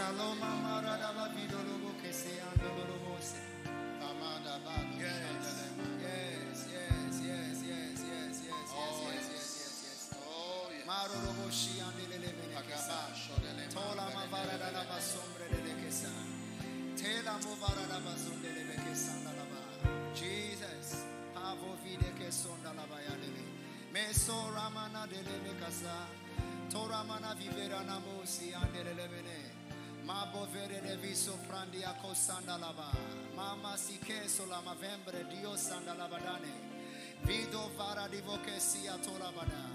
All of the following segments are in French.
Shalom amara da la se se. Amada ba. Yes. Yes, yes, yes, yes, yes, yes, yes, yes, yes, yes, yes. Oh, yes. Shi bene sa. Tola da la sa. Da sa la. Jesus. Pavo vide que son da la ramana me casa. Toramana vivera bene. Mabo yes, viso prandia ko sandalaba. Mama sike sola mavembre dio sandalabadane. Vido vara divoke sia tolabada.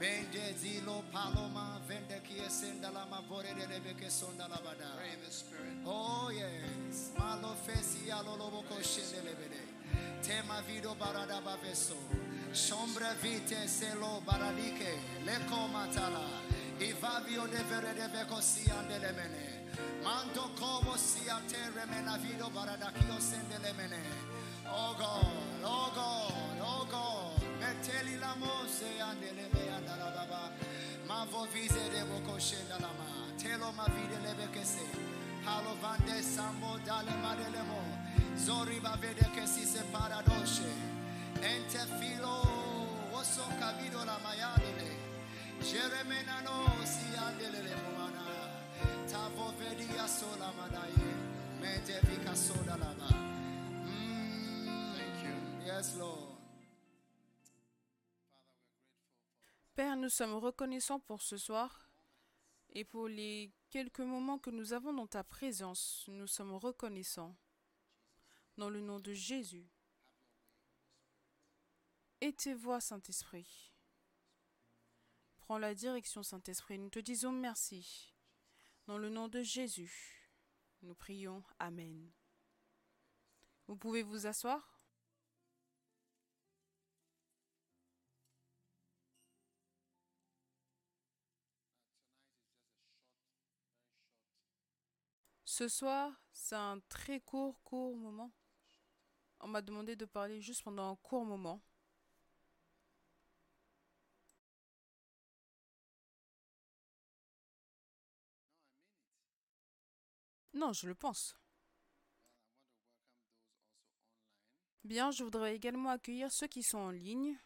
Mende zilo paloma vende kie sendalama vorere rebeke sondalabada. Pray in the. Oh yes. Malo fesi. Tema vido barada baveso. Sombre vite baradike. De. Mando como si a terre mena vido barada kio sende le mene. Oh God, oh God, oh God. Meteli la mose andele me andala baba. Ma vo vise de voko shenda la ma. Telo ma vide lebe che se. Halo vande sambo dale madelemo. Zori va vede che si separa dosce. Ente filo. Oso cavido la maiadele. Jeremena no si andele Père, nous sommes reconnaissants pour ce soir et pour les quelques moments que nous avons dans ta présence. Nous sommes reconnaissants. Dans le nom de Jésus. Et tes voix, Saint-Esprit. Prends la direction, Saint-Esprit. Nous te disons merci. Dans le nom de Jésus, nous prions Amen. Vous pouvez vous asseoir Ce soir, c'est un très court, court moment. On m'a demandé de parler juste pendant un court moment. Non, je le pense. Bien, je voudrais également accueillir ceux qui sont en ligne.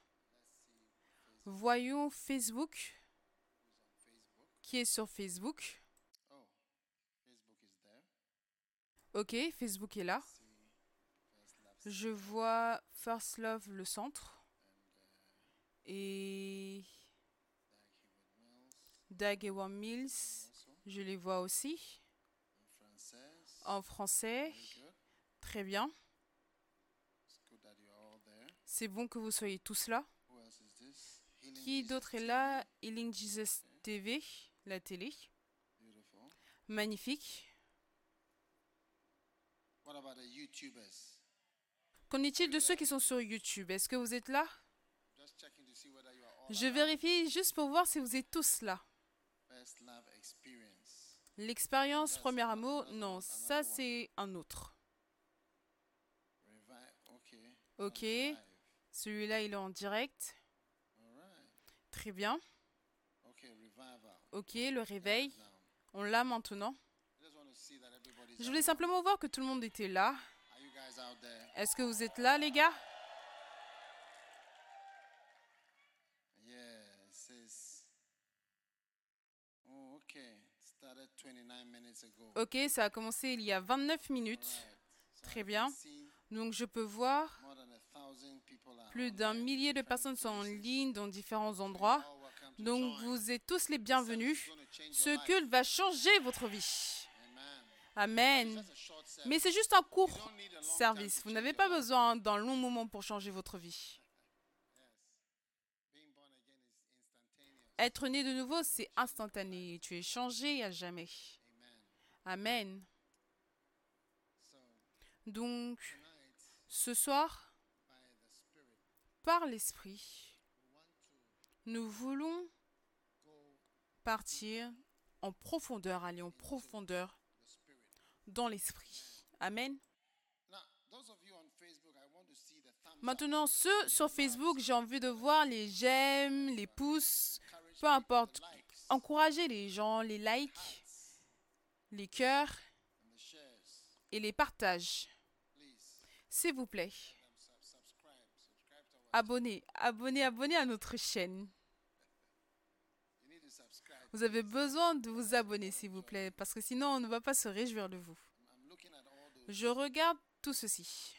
Voyons Facebook, qui est sur Facebook. Ok, Facebook est là. Je vois First Love le centre. Et Dag Mills je les vois aussi en français. Très bien. C'est bon que vous soyez tous là. Qui d'autre est là? Healing Jesus TV, la télé. Magnifique. Qu'en est-il de ceux qui sont sur YouTube? Est-ce que vous êtes là? Je vérifie juste pour voir si vous êtes tous là. L'expérience premier amour, non, ça c'est un autre. Ok. Celui-là, il est en direct. Très bien. Ok, le réveil. On l'a maintenant. Je voulais simplement voir que tout le monde était là. Est-ce que vous êtes là, les gars? Ok, ça a commencé il y a 29 minutes. Très bien. Donc je peux voir plus d'un millier de personnes sont en ligne dans différents endroits. Donc vous êtes tous les bienvenus. Ce culte va changer votre vie. Amen. Mais c'est juste un court service. Vous n'avez pas besoin d'un long moment pour changer votre vie. Être né de nouveau, c'est instantané. Tu es changé à jamais. Amen. Donc, ce soir, par l'Esprit, nous voulons partir en profondeur, aller en profondeur dans l'Esprit. Amen. Maintenant, ceux sur Facebook, j'ai envie de voir les j'aime, les pouces, peu importe. Encourager les gens, les likes. les cœurs et les partages. S'il vous plaît, abonnez, abonnez, abonnez à notre chaîne. Vous avez besoin de vous abonner, s'il vous plaît, parce que sinon on ne va pas se réjouir de vous. Je regarde tout ceci.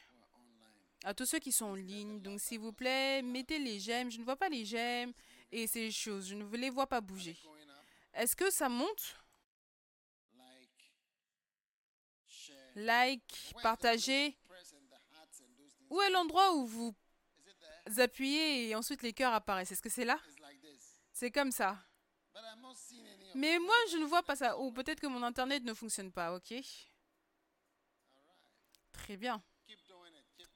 À tous ceux qui sont en ligne, donc s'il vous plaît, mettez les j'aime. Je ne vois pas les j'aime et ces choses. Je ne les vois pas bouger. Est-ce que ça monte? Like, partagez. Où est l'endroit où vous appuyez et ensuite les cœurs apparaissent? Est-ce que c'est là? C'est comme ça. Mais moi, je ne vois pas ça. Ou peut-être que mon internet ne fonctionne pas, ok? Très bien.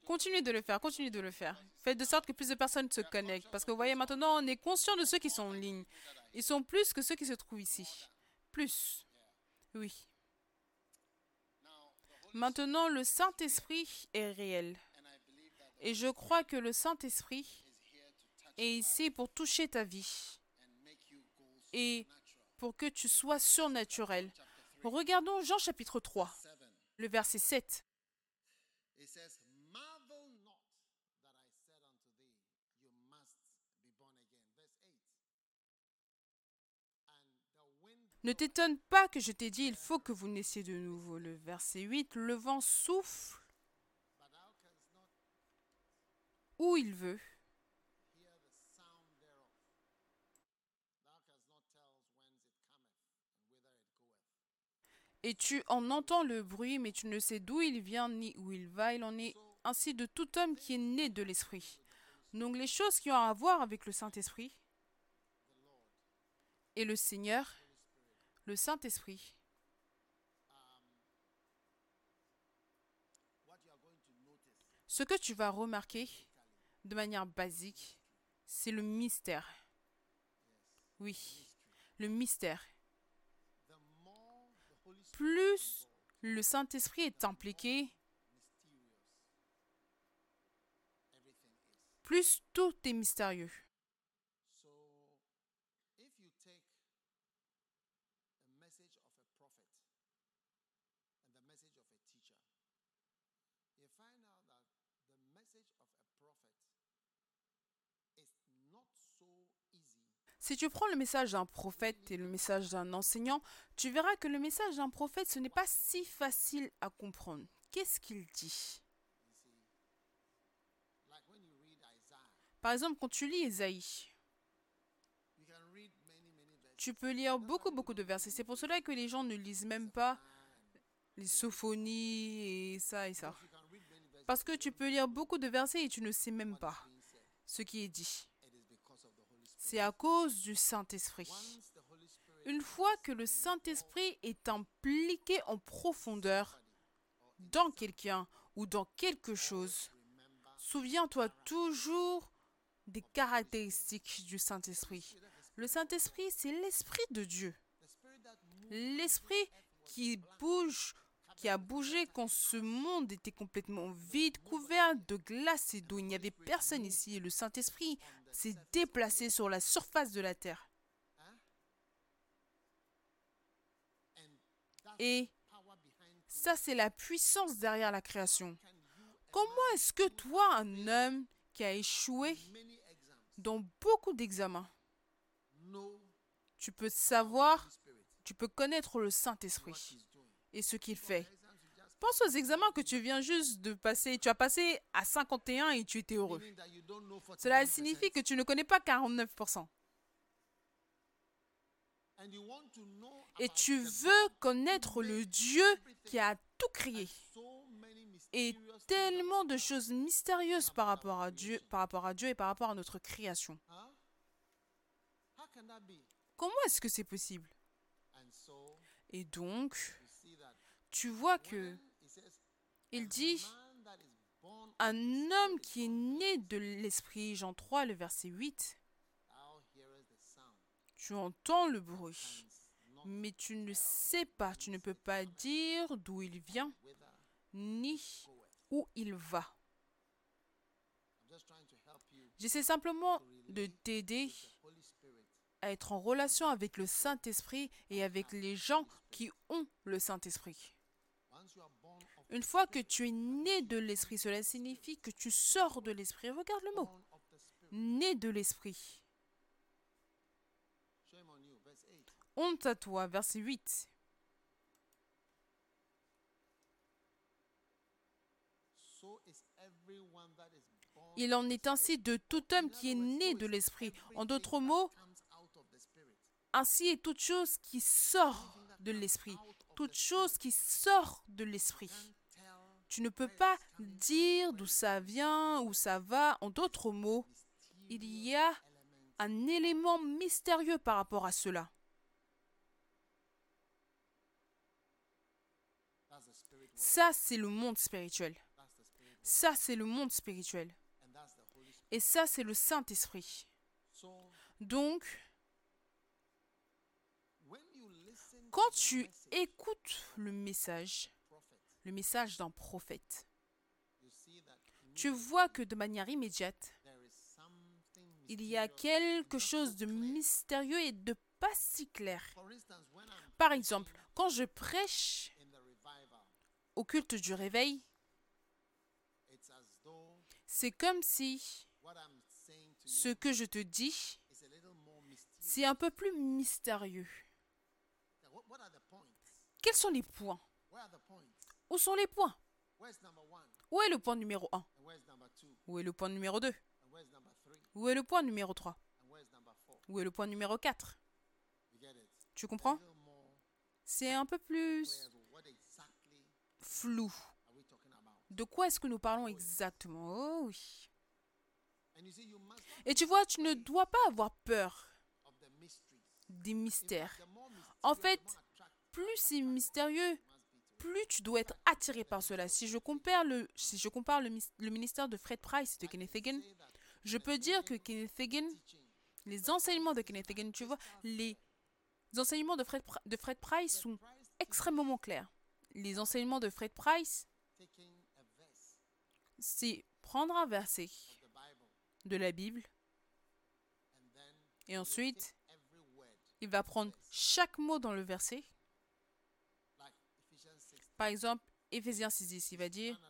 Continuez de le faire, continuez de le faire. Faites de sorte que plus de personnes se connectent. Parce que vous voyez, maintenant, on est conscient de ceux qui sont en ligne. Ils sont plus que ceux qui se trouvent ici. Plus. Oui. Maintenant, le Saint-Esprit est réel. Et je crois que le Saint-Esprit est ici pour toucher ta vie et pour que tu sois surnaturel. Regardons Jean chapitre 3, Seven. le verset 7. It says, Marvel not that I said unto thee, you must be born again. Verse 8. And the wind Ne t'étonne pas que je t'ai dit, il faut que vous naissiez de nouveau. Le verset 8, le vent souffle où il veut et tu en entends le bruit, mais tu ne sais d'où il vient ni où il va. Il en est ainsi de tout homme qui est né de l'Esprit. Donc les choses qui ont à voir avec le Saint-Esprit et le Seigneur, le Saint-Esprit, ce que tu vas remarquer de manière basique, c'est le mystère. Oui, le mystère. Plus le Saint-Esprit est impliqué, plus tout est mystérieux. So if you take a message of a prophet and the message of a teacher, you find out that the message of a prophet is not so easy Si tu prends le message d'un prophète et le message d'un enseignant, tu verras que le message d'un prophète, ce n'est pas si facile à comprendre. Qu'est-ce qu'il dit? Par exemple, quand tu lis Ésaïe, tu peux lire beaucoup, beaucoup de versets. C'est pour cela que les gens ne lisent même pas les sophonie et ça et ça. Parce que tu peux lire beaucoup de versets et tu ne sais même pas ce qui est dit. It is because of the Holy Spirit. C'est à cause du Saint-Esprit. Une fois que le Saint-Esprit est impliqué en profondeur dans quelqu'un ou dans quelque chose, souviens-toi toujours des caractéristiques du Saint-Esprit. Le Saint-Esprit, c'est l'Esprit de Dieu. L'Esprit qui bouge, qui a bougé quand ce monde était complètement vide, couvert de glace et d'eau. Il n'y avait personne ici le Saint-Esprit s'est déplacé sur la surface de la terre. Et ça, c'est la puissance derrière la création. Comment est-ce que toi, un homme qui a échoué dans beaucoup d'examens, tu peux savoir, tu peux connaître le Saint-Esprit et ce qu'il fait? Pense aux examens que tu viens juste de passer. Tu as passé à 51 et tu étais heureux. meaning that you don't know 49%. Cela signifie que tu ne connais pas 49%. and you want to know Et tu veux connaître le Dieu qui a tout créé. Et tellement de choses mystérieuses par rapport à Dieu, par rapport à Dieu et par rapport à notre création. Comment est-ce que c'est possible? Et donc, tu vois que il dit un homme qui est né de l'esprit, Jean 3, le verset 8, thou hearest the sound tu entends le bruit, mais tu ne sais pas, tu ne peux pas dire d'où il vient ni où il va. J'essaie simplement de t'aider à être en relation avec le Saint-Esprit et avec les gens qui ont le Saint-Esprit. Once you are born of, Une fois que tu es né de l'Esprit, cela signifie que tu sors de l'Esprit. Regarde le mot. Né de l'Esprit. Shame on you. Verse 8. Honte à toi, verset 8. So is everyone that is born Il en est ainsi de tout homme qui est né de l'Esprit. En d'autres mots, ainsi est toute chose qui sort de l'Esprit. Toute chose qui sort de l'Esprit. Tu ne peux pas dire d'où ça vient, où ça va. En d'autres mots, il y a un élément mystérieux par rapport à cela. Ça, c'est le monde spirituel. Ça, c'est le monde spirituel. Et ça, c'est le Saint-Esprit. Donc, quand tu écoutes le message, le message d'un prophète, tu vois que de manière immédiate, il y a quelque chose de mystérieux et de pas si clair. Par exemple, quand je prêche au culte du réveil, c'est comme si ce que je te dis, c'est un peu plus mystérieux. Quels sont les points Where are the points? Où sont les points? Where's number one? Où est le point numéro 1 And where's number two? Où est le point numéro 2 And where's number three? Où est le point numéro 3 And where's number four? Où est le point numéro 4 You get it? Tu comprends? C'est un peu plus flou. are we talking about? De quoi est-ce que nous parlons exactement? Oh oui. And you see, you must not Et tu vois, tu ne dois pas avoir peur of the mysteries. des mystères. En fait, plus c'est mystérieux, plus tu dois être attiré par cela. Si je compare le, si je compare le, ministère de Fred Price et de Kenneth Hagin, je peux dire que Kenneth Hagin, les enseignements de Kenneth Hagin, tu vois, les enseignements de Fred, de Fred Price sont extrêmement clairs. Les enseignements de Fred Price, c'est prendre un verset de la Bible et ensuite il va prendre chaque mot dans le verset. Like Ephesians 6. Par exemple, Éphésiens 6.10, il va dire.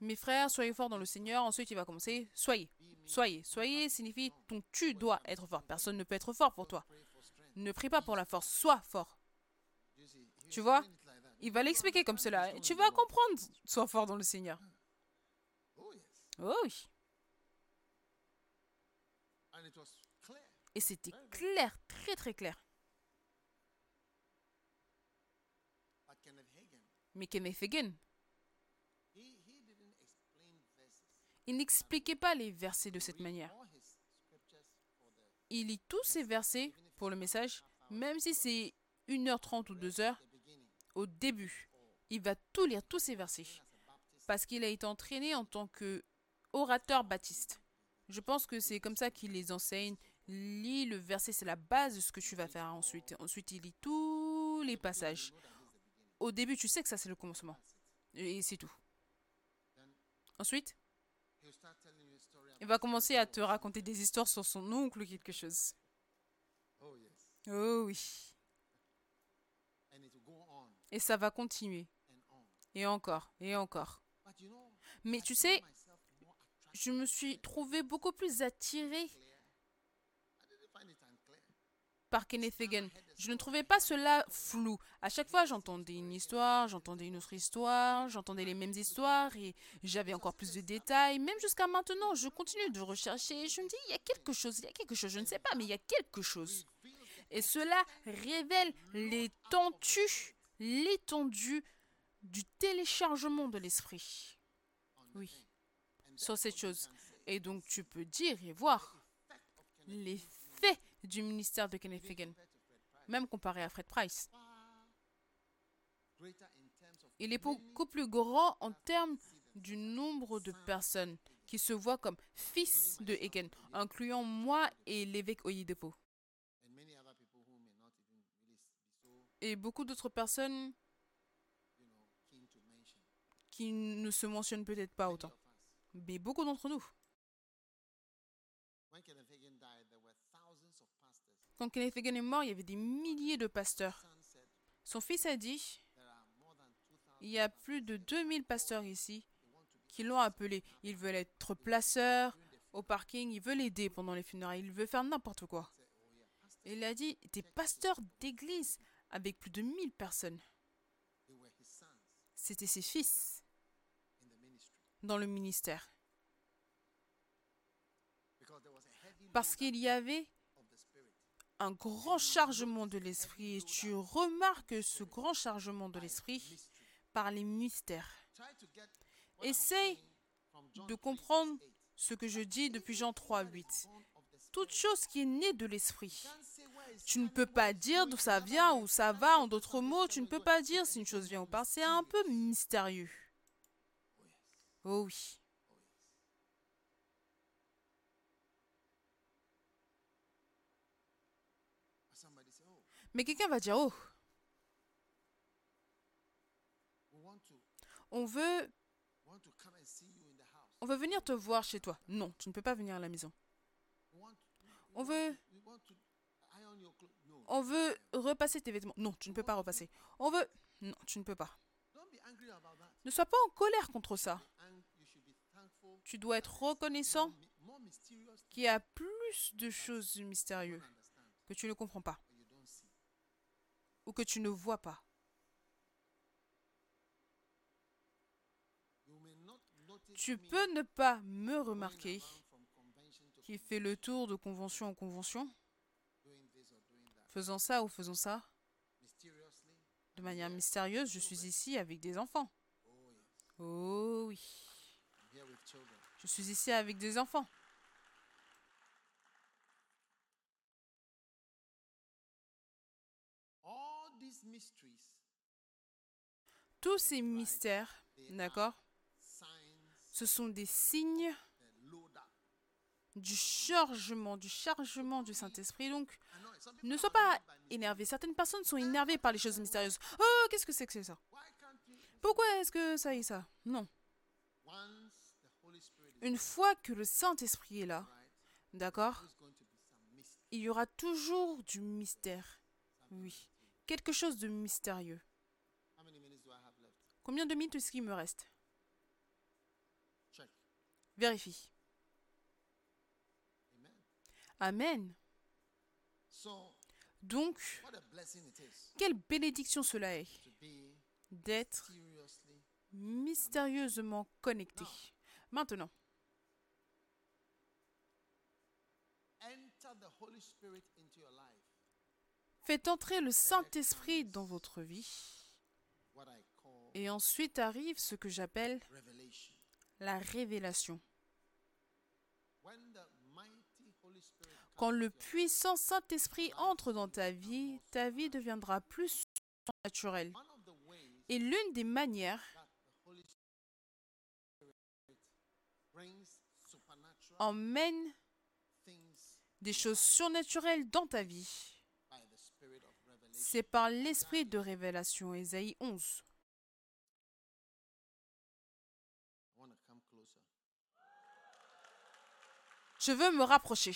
Mes frères, soyez forts dans le Seigneur. Ensuite, il va commencer Soyez. Soyez. Soyez signifie donc tu dois être fort. Personne ne peut être fort pour toi. Ne prie pas pour la force. Sois fort. Tu vois? Il va l'expliquer comme cela. Tu vas comprendre. Sois fort dans le Seigneur. Oh. Oh oui. Et c'était clair, très très clair. But Kenneth Hagin, Mais Kenneth Hagin, he, he didn't explain il n'expliquait pas les versets de cette manière. Il lit tous ces versets pour le message, même si c'est 1h30 ou 2h, the beginning. au début. Il va tout lire, tous ces versets. Parce qu'il a été entraîné en tant que orateur baptiste. Je pense que c'est comme ça qu'il les enseigne. Lis le verset, c'est la base de ce que tu vas faire ensuite. Ensuite, il lit tous les passages. Au début, tu sais que ça, c'est le commencement. Et c'est tout. Ensuite, il va commencer à te raconter des histoires sur son oncle ou quelque chose. Oh. Oh oui. Et ça va continuer. Et encore. Et encore. Mais tu sais, je me suis trouvé beaucoup plus attiré par Kenneth Hagin. Je ne trouvais pas cela flou. À chaque fois, j'entendais une histoire, j'entendais une autre histoire, j'entendais les mêmes histoires et j'avais encore plus de détails. Même jusqu'à maintenant, je continue de rechercher. Je me dis, il y a quelque chose, il y a quelque chose. Je ne sais pas, mais il y a quelque chose. Et cela révèle l'étendue, l'étendue du téléchargement de l'esprit. Oui, sur cette chose. Et donc, tu peux dire et voir l'effet du ministère de Kenneth Hagin, même comparé à Fred Price. Il est beaucoup plus grand en termes du nombre de personnes qui se voient comme fils de Hagen, incluant moi et l'évêque Oyedepo. Et beaucoup d'autres personnes qui ne se mentionnent peut-être pas autant. Mais beaucoup d'entre nous. When Kenneth Hagin died, there were thousands Quand Kenneth Hagin est mort, il y avait des milliers de pasteurs. son fils a dit, There are more than 2,000 il y a plus de 2000 pasteurs ici qui l'ont appelé. Ils veulent être placeurs au parking, ils veulent aider pendant les funérailles, ils veulent faire n'importe quoi. Il a dit, des pasteurs d'église avec plus de 1000 personnes. C'était ses fils dans le ministère. Parce qu'il y avait. Un grand chargement de l'esprit. Et tu remarques ce grand chargement de l'esprit par les mystères. Essaye de 3, comprendre verse 8. ce que je dis depuis Jean 3, 8. Born of the Spirit. Toute chose qui est née de l'esprit. Tu ne peux pas dire d'où ça vient ou ça va. En d'autres mots, tu ne peux pas dire si une chose vient ou pas. C'est un peu mystérieux. Oh oui. Mais quelqu'un va dire, oh, on veut, on veut venir te voir chez toi. Non, tu ne peux pas venir à la maison. On veut, on veut repasser tes vêtements. Non, tu ne peux pas repasser. On veut, non, tu ne peux pas. Ne sois pas en colère contre ça. Tu dois être reconnaissant qu'il y a plus de choses mystérieuses que tu ne comprends pas or you don't see. Ou que tu ne vois pas. Tu peux ne pas me remarquer qui fait le tour de convention en convention, faisant ça ou faisant ça, de manière mystérieuse, je suis ici avec des enfants. Oh oui, je suis ici avec des enfants. Tous ces mystères, d'accord, ce sont des signes du chargement, du chargement du Saint-Esprit. Donc, ne sois pas énervé. Certaines personnes sont énervées par les choses mystérieuses. Oh, qu'est-ce que c'est que ça? Pourquoi est-ce que ça et ça? Non. Une fois que le Saint-Esprit est là, d'accord, il y aura toujours du mystère. Oui. Quelque chose de mystérieux. How many minutes do I have left? Combien de minutes est-ce qu'il me reste? Check. Vérifie. Amen. Donc, quelle bénédiction cela est d'être mystérieusement connecté. Maintenant, Enter the Holy Spirit into your life. faites entrer le Saint-Esprit dans votre vie. Et ensuite arrive ce que j'appelle la révélation. Quand le puissant Saint-Esprit entre dans ta vie, ta vie deviendra plus naturelle. one of the ways Et l'une des manières emmène des choses surnaturelles dans ta vie. C'est par l'esprit de révélation. Ésaïe 11. I want to come closer. Je veux me rapprocher.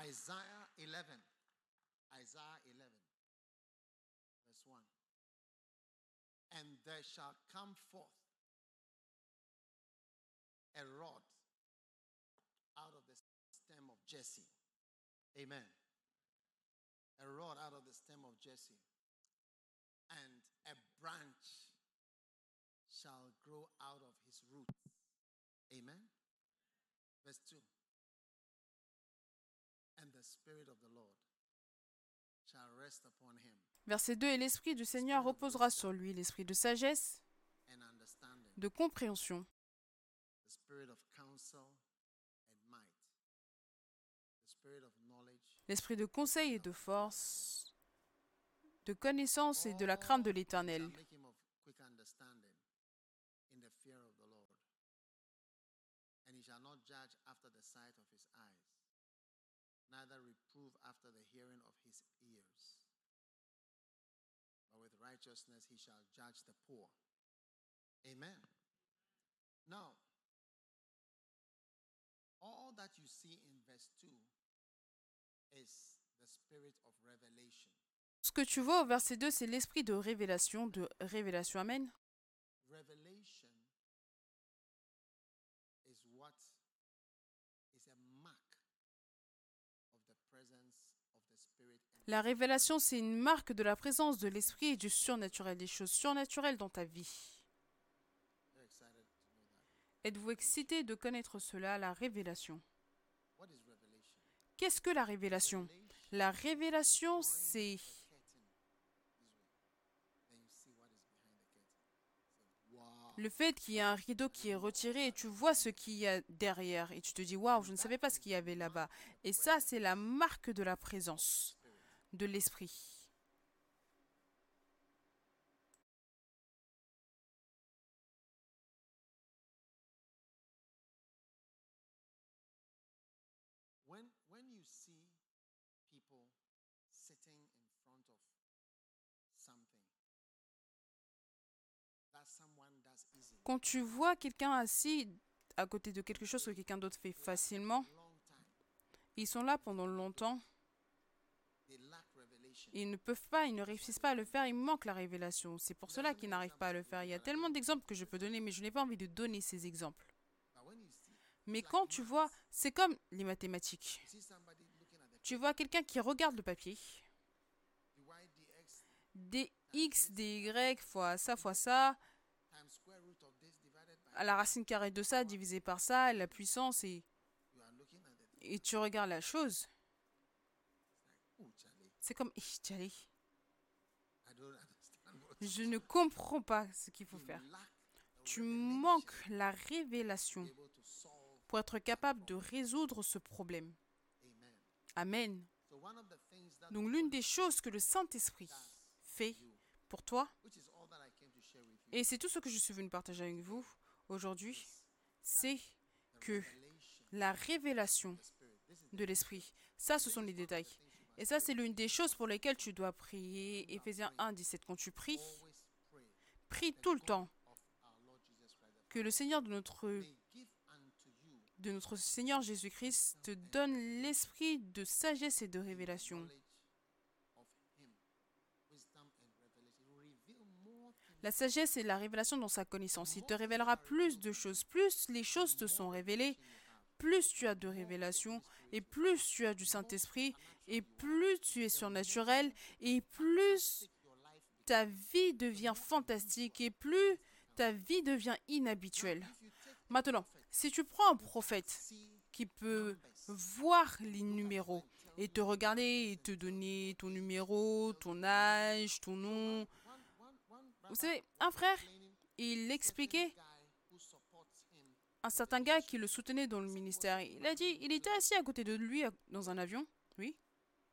Isaiah 11. Isaiah 11, verse 1. And there shall come forth a rod out of the stem of Jesse. Amen. A rod out of the stem of Jesse. And a branch shall grow out of his roots. Amen. Verse 2. And the Spirit of the Lord shall rest upon him Verset 2. Et l'esprit du Seigneur reposera sur lui, l'esprit de sagesse, de compréhension, l'esprit de conseil et de force, de connaissance et de la crainte de l'Éternel. shall make him of quick understanding in the fear of the Lord. And he shall not judge after the sight of his eyes, neither reprove after the hearing of his ears. But with Amen. Now, all that you see in verse 2 is the spirit of revelation. Ce que tu vois au verset 2, c'est l'esprit de révélation, de révélation. Amen. Revelation is what is a mark of the presence of the spirit and La révélation, c'est une marque de la présence de l'esprit et du surnaturel, des choses surnaturelles dans ta vie. Êtes-vous excité de connaître cela, la révélation? Qu'est-ce que la révélation? La révélation, c'est le fait qu'il y a un rideau qui est retiré et tu vois ce qu'il y a derrière et tu te dis waouh, je ne savais pas ce qu'il y avait là-bas. Et ça, c'est la marque de la présence de l'esprit. When when you see people sitting in front of something that someone does easily, Quand tu vois quelqu'un assis à côté de quelque chose que quelqu'un d'autre fait facilement, ils sont là pendant longtemps. Ils ne peuvent pas, ils ne réussissent pas à le faire, il manque la révélation. C'est pour cela qu'ils n'arrivent pas à le faire. Il y a tellement d'exemples que je peux donner, mais je n'ai pas envie de donner ces exemples. Mais quand tu vois, c'est comme les mathématiques. Tu vois quelqu'un qui regarde le papier, y dx dx, dy, fois ça, fois ça, à la racine carrée de ça, divisé par ça, la puissance, et, et tu regardes la chose. C'est comme, je ne comprends pas ce qu'il faut faire. Tu manques la révélation pour être capable de résoudre ce problème. Amen. Donc l'une des choses que le Saint-Esprit fait pour toi, et c'est tout ce que je suis venu partager avec vous aujourd'hui, c'est que la révélation de l'Esprit, ça ce sont les détails. Et ça c'est l'une des choses pour lesquelles tu dois prier. Éphésiens 1, 17. Quand tu pries, prie tout le temps que le Seigneur de notre, de notre Seigneur Jésus-Christ te donne l'esprit de sagesse et de révélation. La sagesse et la révélation dans sa connaissance. Il te révélera plus de choses. Plus les choses te sont révélées, plus tu as de révélations, et plus tu as du Saint-Esprit, et plus tu es surnaturel, et plus ta vie devient fantastique, et plus ta vie devient inhabituelle. Maintenant, si tu prends un prophète qui peut voir les numéros et te regarder et te donner ton numéro, ton âge, ton nom. Vous savez, un frère, il expliquait un certain gars qui le soutenait dans le ministère. Il a dit, il était assis à côté de lui dans un avion, oui.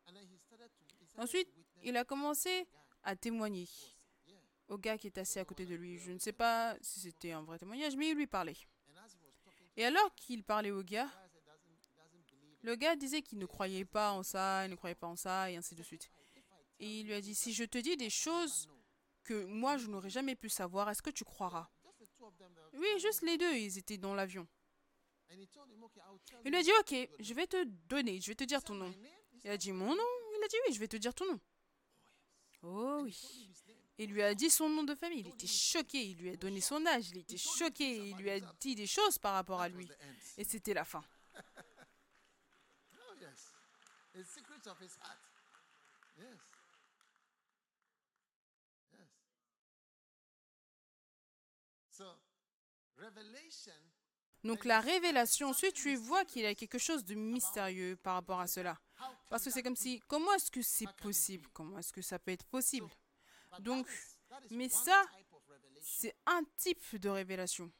and then he started to he started Ensuite, il a commencé à témoigner au gars qui était assis à côté de lui. Je ne sais pas si c'était un vrai témoignage, mais il lui parlait. Et alors qu'il parlait au gars, le gars disait qu'il ne croyait pas en ça, il ne croyait pas en ça, et ainsi de suite. Et il lui a dit, si je te dis des choses que moi je n'aurais jamais pu savoir, est-ce que tu croiras? Oui, juste les deux, ils étaient dans l'avion. Il lui a dit, ok, je vais te donner, je vais te dire ton nom. Il a dit, mon nom? A dit, oui, je vais te dire ton nom. Oh oui. Il lui a dit son nom de famille, il était choqué, il lui a donné son âge, il était choqué, il lui a dit des choses par rapport à lui. Et c'était la fin. oh Donc la révélation, ensuite tu vois qu'il y a quelque chose de mystérieux par rapport à cela. Parce que c'est comme si, comment est-ce que c'est possible? Comment est-ce que ça peut être possible? Donc, mais ça, c'est un type de révélation.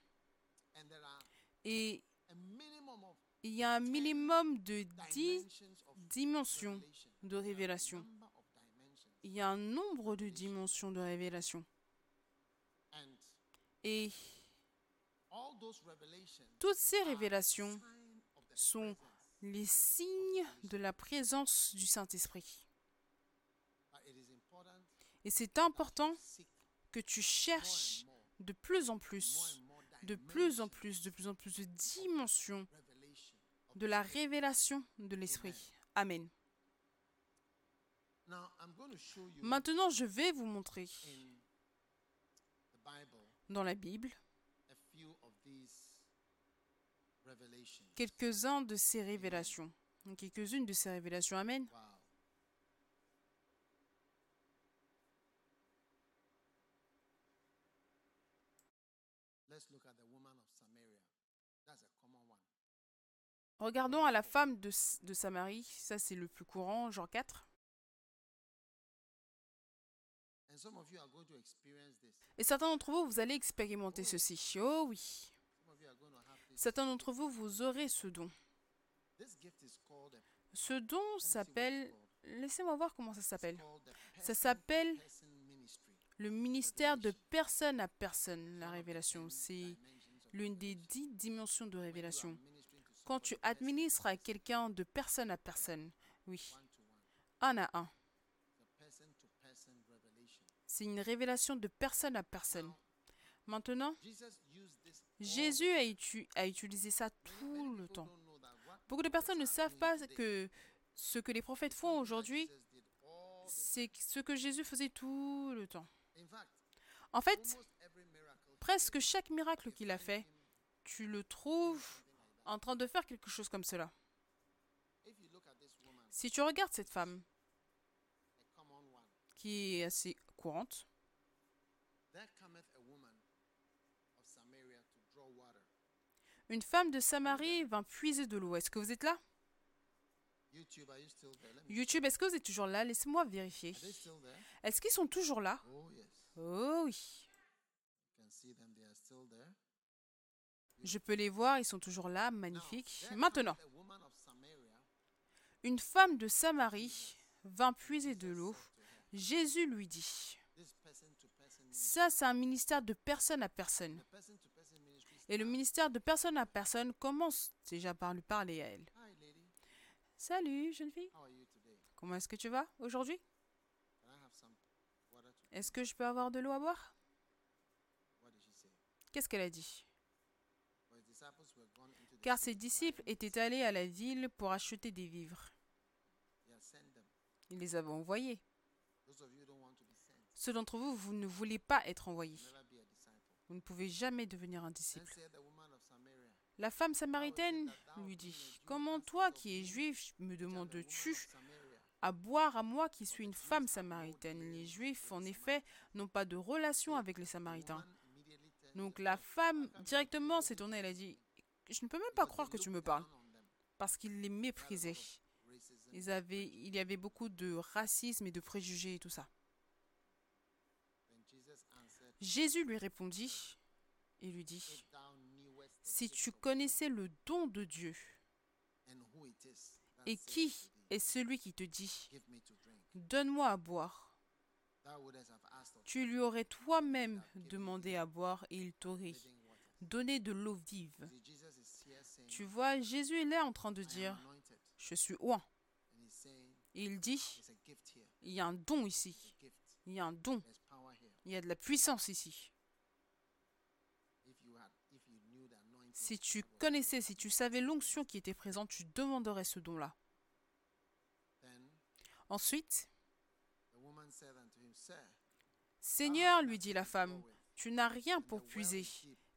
Et il y a un minimum de 10 dimensions de révélation. Il y a un nombre de dimensions de révélation. Et toutes ces révélations sont. Les signes de la présence du Saint-Esprit. Et c'est important que tu cherches de plus en plus, de plus en plus, de plus en plus de dimensions de la révélation de l'Esprit. Amen. Maintenant, je vais vous montrer dans la Bible a few of these revelations. Quelques-uns de ces révélations. Quelques-unes de ces révélations. Amen. Regardons à la femme de, de Samarie. Ça, c'est le plus courant, genre 4. And some of you are going to experience this. Et certains d'entre vous, vous allez expérimenter ceci. Oh oui. Some of you are going to have this. Certains d'entre vous, vous aurez ce don. Ce don s'appelle... Laissez-moi voir comment ça s'appelle. Ça s'appelle le ministère de personne à personne, la révélation. C'est l'une des dix dimensions de révélation. Quand tu administres à quelqu'un de personne à personne, oui, un à un. C'est une révélation de personne à personne. Maintenant, Jésus a, utilisé ça tout le temps. Beaucoup de personnes ne savent pas que ce que les prophètes font aujourd'hui, c'est ce que Jésus faisait tout le temps. En fait, presque chaque miracle qu'il a fait, tu le trouves en train de faire quelque chose comme cela. Si tu regardes cette femme, qui est assez courante, there cometh a woman of Samaria to draw water. Une femme de Samarie vint puiser de l'eau. Est-ce que vous êtes là? YouTube, est-ce que vous êtes toujours là? Laissez-moi vérifier. Est-ce qu'ils sont toujours là? Oh. Oh oui. Je peux les voir, ils sont toujours là, there Maintenant, une femme de Samarie vint puiser de l'eau. Jésus lui dit, ça c'est un ministère de personne à personne. Et le ministère de personne à personne commence déjà par lui parler à elle. Salut jeune fille, comment est-ce que tu vas aujourd'hui? Est-ce que je peux avoir de l'eau à boire? Qu'est-ce qu'elle a dit? Car ses disciples étaient allés à la ville pour acheter des vivres. He has sent them. Il les avait envoyés. Ceux d'entre vous, vous ne voulez pas être envoyés. never be a disciple. Vous ne pouvez jamais devenir un disciple. La femme samaritaine lui dit, Comment toi qui es juif me "Tell the woman demandes-tu à boire à moi qui suis une femme samaritaine Les juifs, en effet, n'ont pas de relation avec les samaritains. Donc la femme directement s'est tournée, elle a dit, Je ne peux même pas croire que tu me parles, parce qu'il les méprisait. Ils avaient, il y avait beaucoup de racisme et de préjugés et tout ça. Jésus lui répondit et lui dit, Si tu connaissais le don de Dieu, et qui est celui qui te dit, Donne-moi à boire, tu lui aurais toi-même demandé à boire et il t'aurait donné de l'eau vive. Tu vois, Jésus est là en train de dire, je suis oint. Il dit, il y a un don ici. Il y a un don. Il y a de la puissance ici. Si tu connaissais, si tu savais l'onction qui était présente, tu demanderais ce don-là. Ensuite, Seigneur, lui dit la femme, tu n'as rien pour puiser,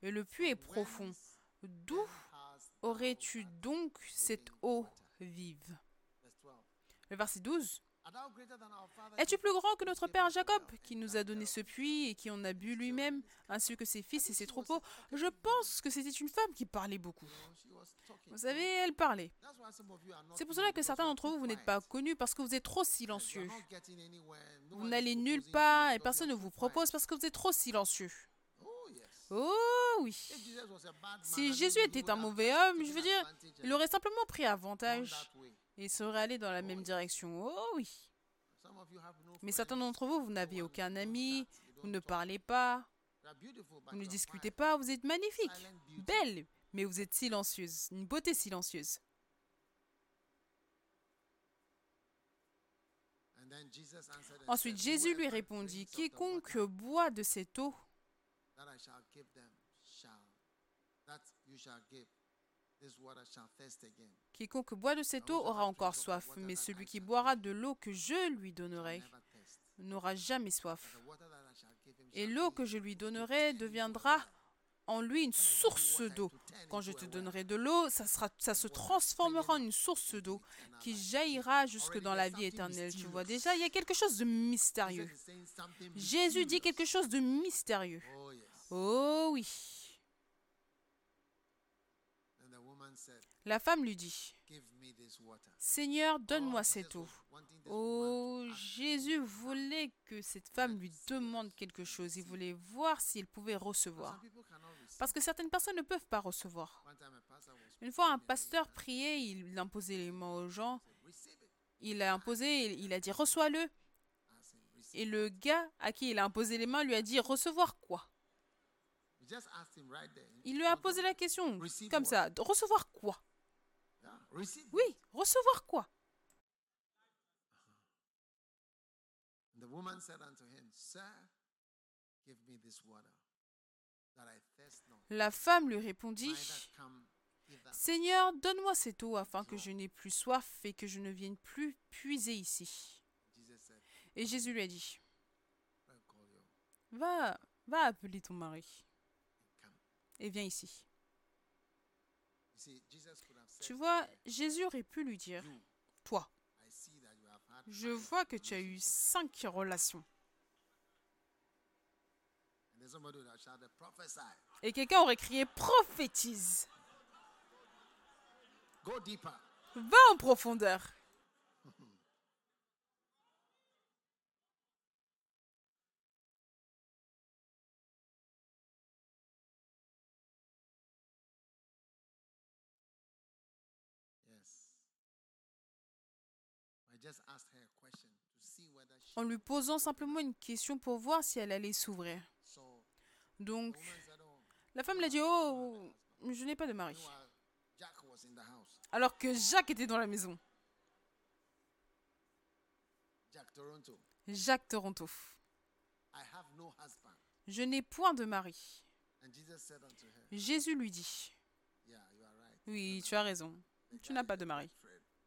et le puits est profond. D'où aurais-tu donc cette eau vive? Le verset 12. Es-tu plus grand que notre père Jacob, qui nous a donné ce puits et qui en a bu lui-même, ainsi que ses fils et ses troupeaux? Je pense que c'était une femme qui parlait beaucoup. Vous savez, elle parlait. C'est pour cela que certains d'entre vous, vous n'êtes pas connus parce que vous êtes trop silencieux. Vous n'allez nulle part et personne ne vous propose parce que vous êtes trop silencieux. Oh oui. Si Jésus était un mauvais homme, je veux dire, il aurait simplement pris avantage et serait allé dans la même direction. Oh oui. Mais certains d'entre vous, vous n'avez aucun ami, vous ne parlez pas, vous ne discutez pas, vous êtes magnifique, belle, mais vous êtes silencieuse, une beauté silencieuse. Ensuite, Jésus lui répondit, Quiconque boit de cette eau, Quiconque boit de cette eau aura encore soif, mais celui qui boira de l'eau que je lui donnerai n'aura jamais soif. Et l'eau que je lui donnerai deviendra en lui une source d'eau. Quand je te donnerai de l'eau, ça, se transformera en une source d'eau qui jaillira jusque dans la vie éternelle. Tu vois déjà, il y a quelque chose de mystérieux. Jésus dit quelque chose de mystérieux. Oh oui. And the woman said, La femme lui dit. Seigneur, donne-moi Oh, cette eau. Oh. Jésus voulait que cette femme lui demande quelque chose. Il voulait voir si elle pouvait recevoir. Parce que certaines personnes ne peuvent pas recevoir. Une fois, un pasteur priait, il imposait les mains aux gens. Il a imposé, il a dit reçois-le. Et le gars à qui il a imposé les mains lui a dit recevoir quoi? Il lui a posé la question comme ça recevoir quoi? Oui, recevoir quoi? And the woman said unto him, Sir, give me this water, that I thirst not, La femme lui répondit. Seigneur, donne-moi cette eau afin que je n'ai plus soif et que je ne vienne plus puiser ici. Et Jésus lui a dit Va, va appeler ton mari et viens ici. You see, Jesus could have said, Tu vois, Jésus aurait pu lui dire Toi, je vois que tu as eu cinq relations. Et quelqu'un aurait crié Prophétise. Va en profondeur. En lui posant simplement une question pour voir si elle allait s'ouvrir. Donc, Oh, la femme l'a dit Oh, je n'ai pas de mari. Alors que Jacques était dans la maison. Jack Toronto. Jacques Toronto. Je n'ai point de mari. Jésus lui dit. Oui, tu as raison. Tu n'as pas de mari.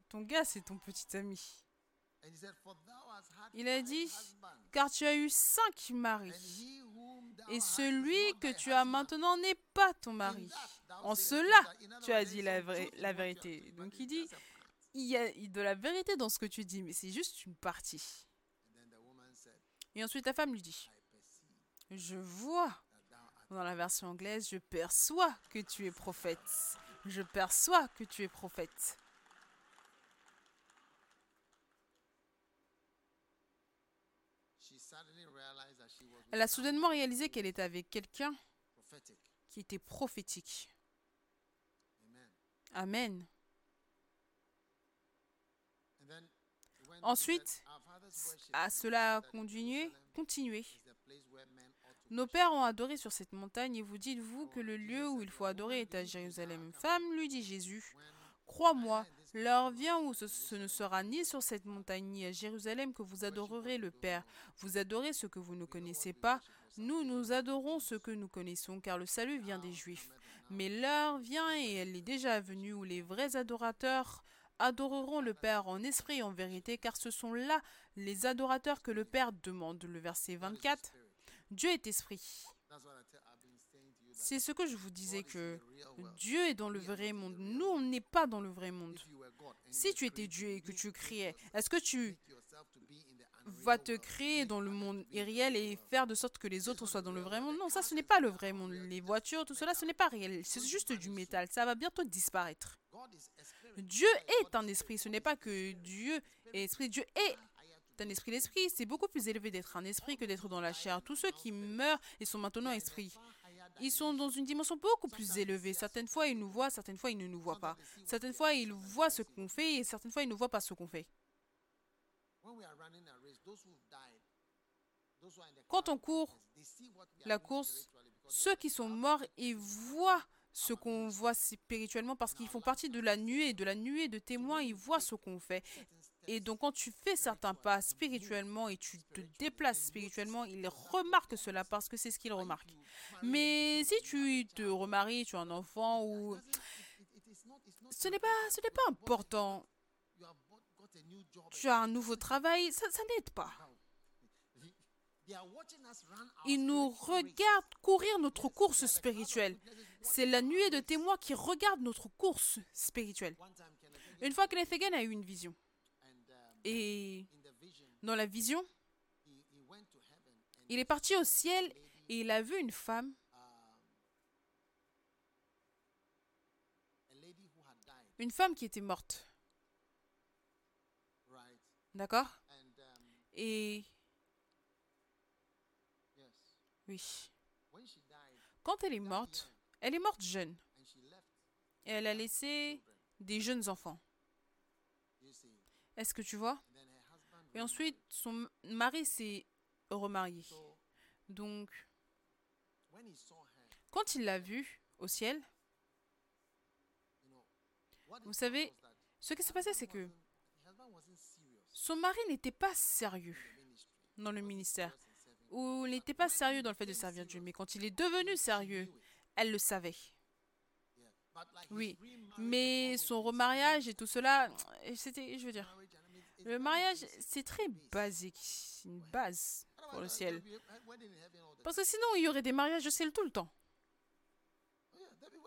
Ton gars, c'est ton petit ami. Il a dit Car tu as eu cinq maris. Et celui que tu as maintenant n'est pas ton mari. En cela, tu as dit la, vraie- la vérité. Donc il dit, il y a de la vérité dans ce que tu dis, mais c'est juste une partie. Et ensuite la femme lui dit, je vois, dans la version anglaise, je perçois que tu es prophète. Je perçois que tu es prophète. Elle a soudainement réalisé qu'elle était avec quelqu'un qui était prophétique. Amen. Ensuite, À in cela a continué, continué. Nos pères ont adoré sur cette montagne et vous dites-vous que le lieu où il faut adorer est à Jérusalem. Femme, lui dit Jésus, crois-moi, l'heure vient où ce, ne sera ni sur cette montagne ni à Jérusalem que vous adorerez le Père. Vous adorez ce que vous ne connaissez pas. Nous, nous adorons ce que nous connaissons, car le salut vient des Juifs. Mais l'heure vient et elle est déjà venue où les vrais adorateurs adoreront le Père en esprit et en vérité, car ce sont là les adorateurs que le Père demande. Le verset 24. Dieu est esprit. That's what I tell, I've been saying to you that C'est ce que je vous disais que. Dieu est dans le vrai monde. Nous, on n'est pas dans le vrai monde. Si tu étais Dieu et que tu criais, est-ce que tu vas te créer dans le monde irréel et faire de sorte que les autres soient dans le vrai monde? Non, ça, ce n'est pas le vrai monde. Les voitures, tout cela, ce n'est pas réel. C'est juste du métal. Ça va bientôt disparaître. Dieu est un esprit. Ce n'est pas que Dieu est esprit. Dieu est un esprit. L'esprit, c'est beaucoup plus élevé d'être un esprit que d'être dans la chair. Tous ceux qui meurent et sont maintenant esprits, ils sont dans une dimension beaucoup plus élevée. Certaines fois, ils nous voient, certaines fois, ils ne nous voient pas. Certaines fois, ils voient ce qu'on fait et certaines fois, ils ne voient pas ce qu'on fait. Quand on court la course, ceux qui sont morts, ils voient ce qu'on voit spirituellement parce qu'ils font partie de la nuée, de la nuée de témoins, ils voient ce qu'on fait. Et donc quand tu fais certains pas spirituellement et tu te déplaces spirituellement, ils remarquent cela parce que c'est ce qu'ils remarquent. Mais si tu te remaries, tu as un enfant ou... ce n'est pas, ce n'est pas important. Tu as un nouveau travail, ça, n'aide pas. Ils nous regardent courir notre course spirituelle. C'est la nuée de témoins qui regardent notre course spirituelle. Une fois que Hagin a eu une vision, et dans la vision, il est parti au ciel et il a vu une femme, une femme qui était morte. D'accord? Et oui, quand elle est morte, elle est morte jeune. Et elle a laissé des jeunes enfants. Est-ce que tu vois? Et ensuite, son mari s'est remarié. Donc, quand il l'a vue au ciel, vous savez, ce qui s'est passé, c'est que son mari n'était pas sérieux dans le ministère, ou n'était pas sérieux dans le fait de servir Dieu. Mais quand il est devenu sérieux, elle le savait. Oui, mais son remariage et tout cela, c'était, je veux dire, le mariage, c'est très basique, une base pour le ciel. Parce que sinon, il y aurait des mariages au ciel tout le temps.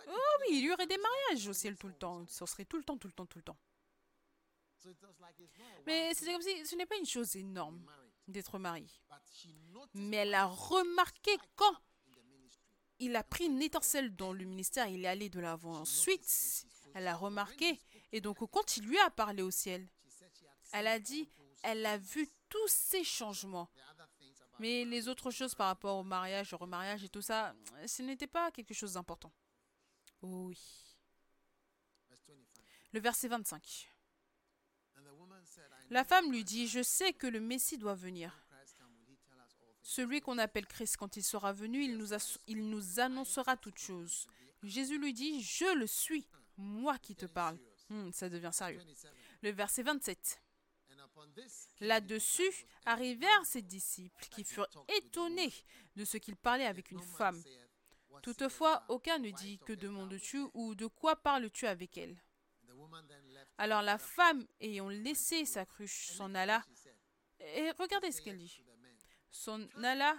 Oh oui, il y aurait des mariages au ciel tout le temps. Ce serait tout le temps, tout le temps, tout le temps. Mais c'est comme si ce n'est pas une chose énorme d'être marié. Mais elle a remarqué quand il a pris une étincelle dans le ministère, il est allé de l'avant. Ensuite, elle a remarqué. Et donc, quand il lui a au ciel, elle a dit, elle a vu tous ces changements. Mais les autres choses par rapport au mariage, au remariage et tout ça, ce n'était pas quelque chose d'important. Oh oui. verse 25. Le verset 25. And the woman said, I La femme lui dit, je sais que le Messie doit venir. Celui qu'on appelle Christ, quand il sera venu, il nous, il nous annoncera toutes choses. Jésus lui dit, je le suis, moi qui te parle. Hmm, ça devient sérieux. 27. Le verset 27. Là-dessus arrivèrent ses disciples qui furent étonnés de ce qu'il parlait avec une femme. Toutefois, aucun ne dit que demandes-tu ou de quoi parles-tu avec elle? Alors la femme, ayant laissé sa cruche, s'en alla. Et regardez ce qu'elle dit. S'en alla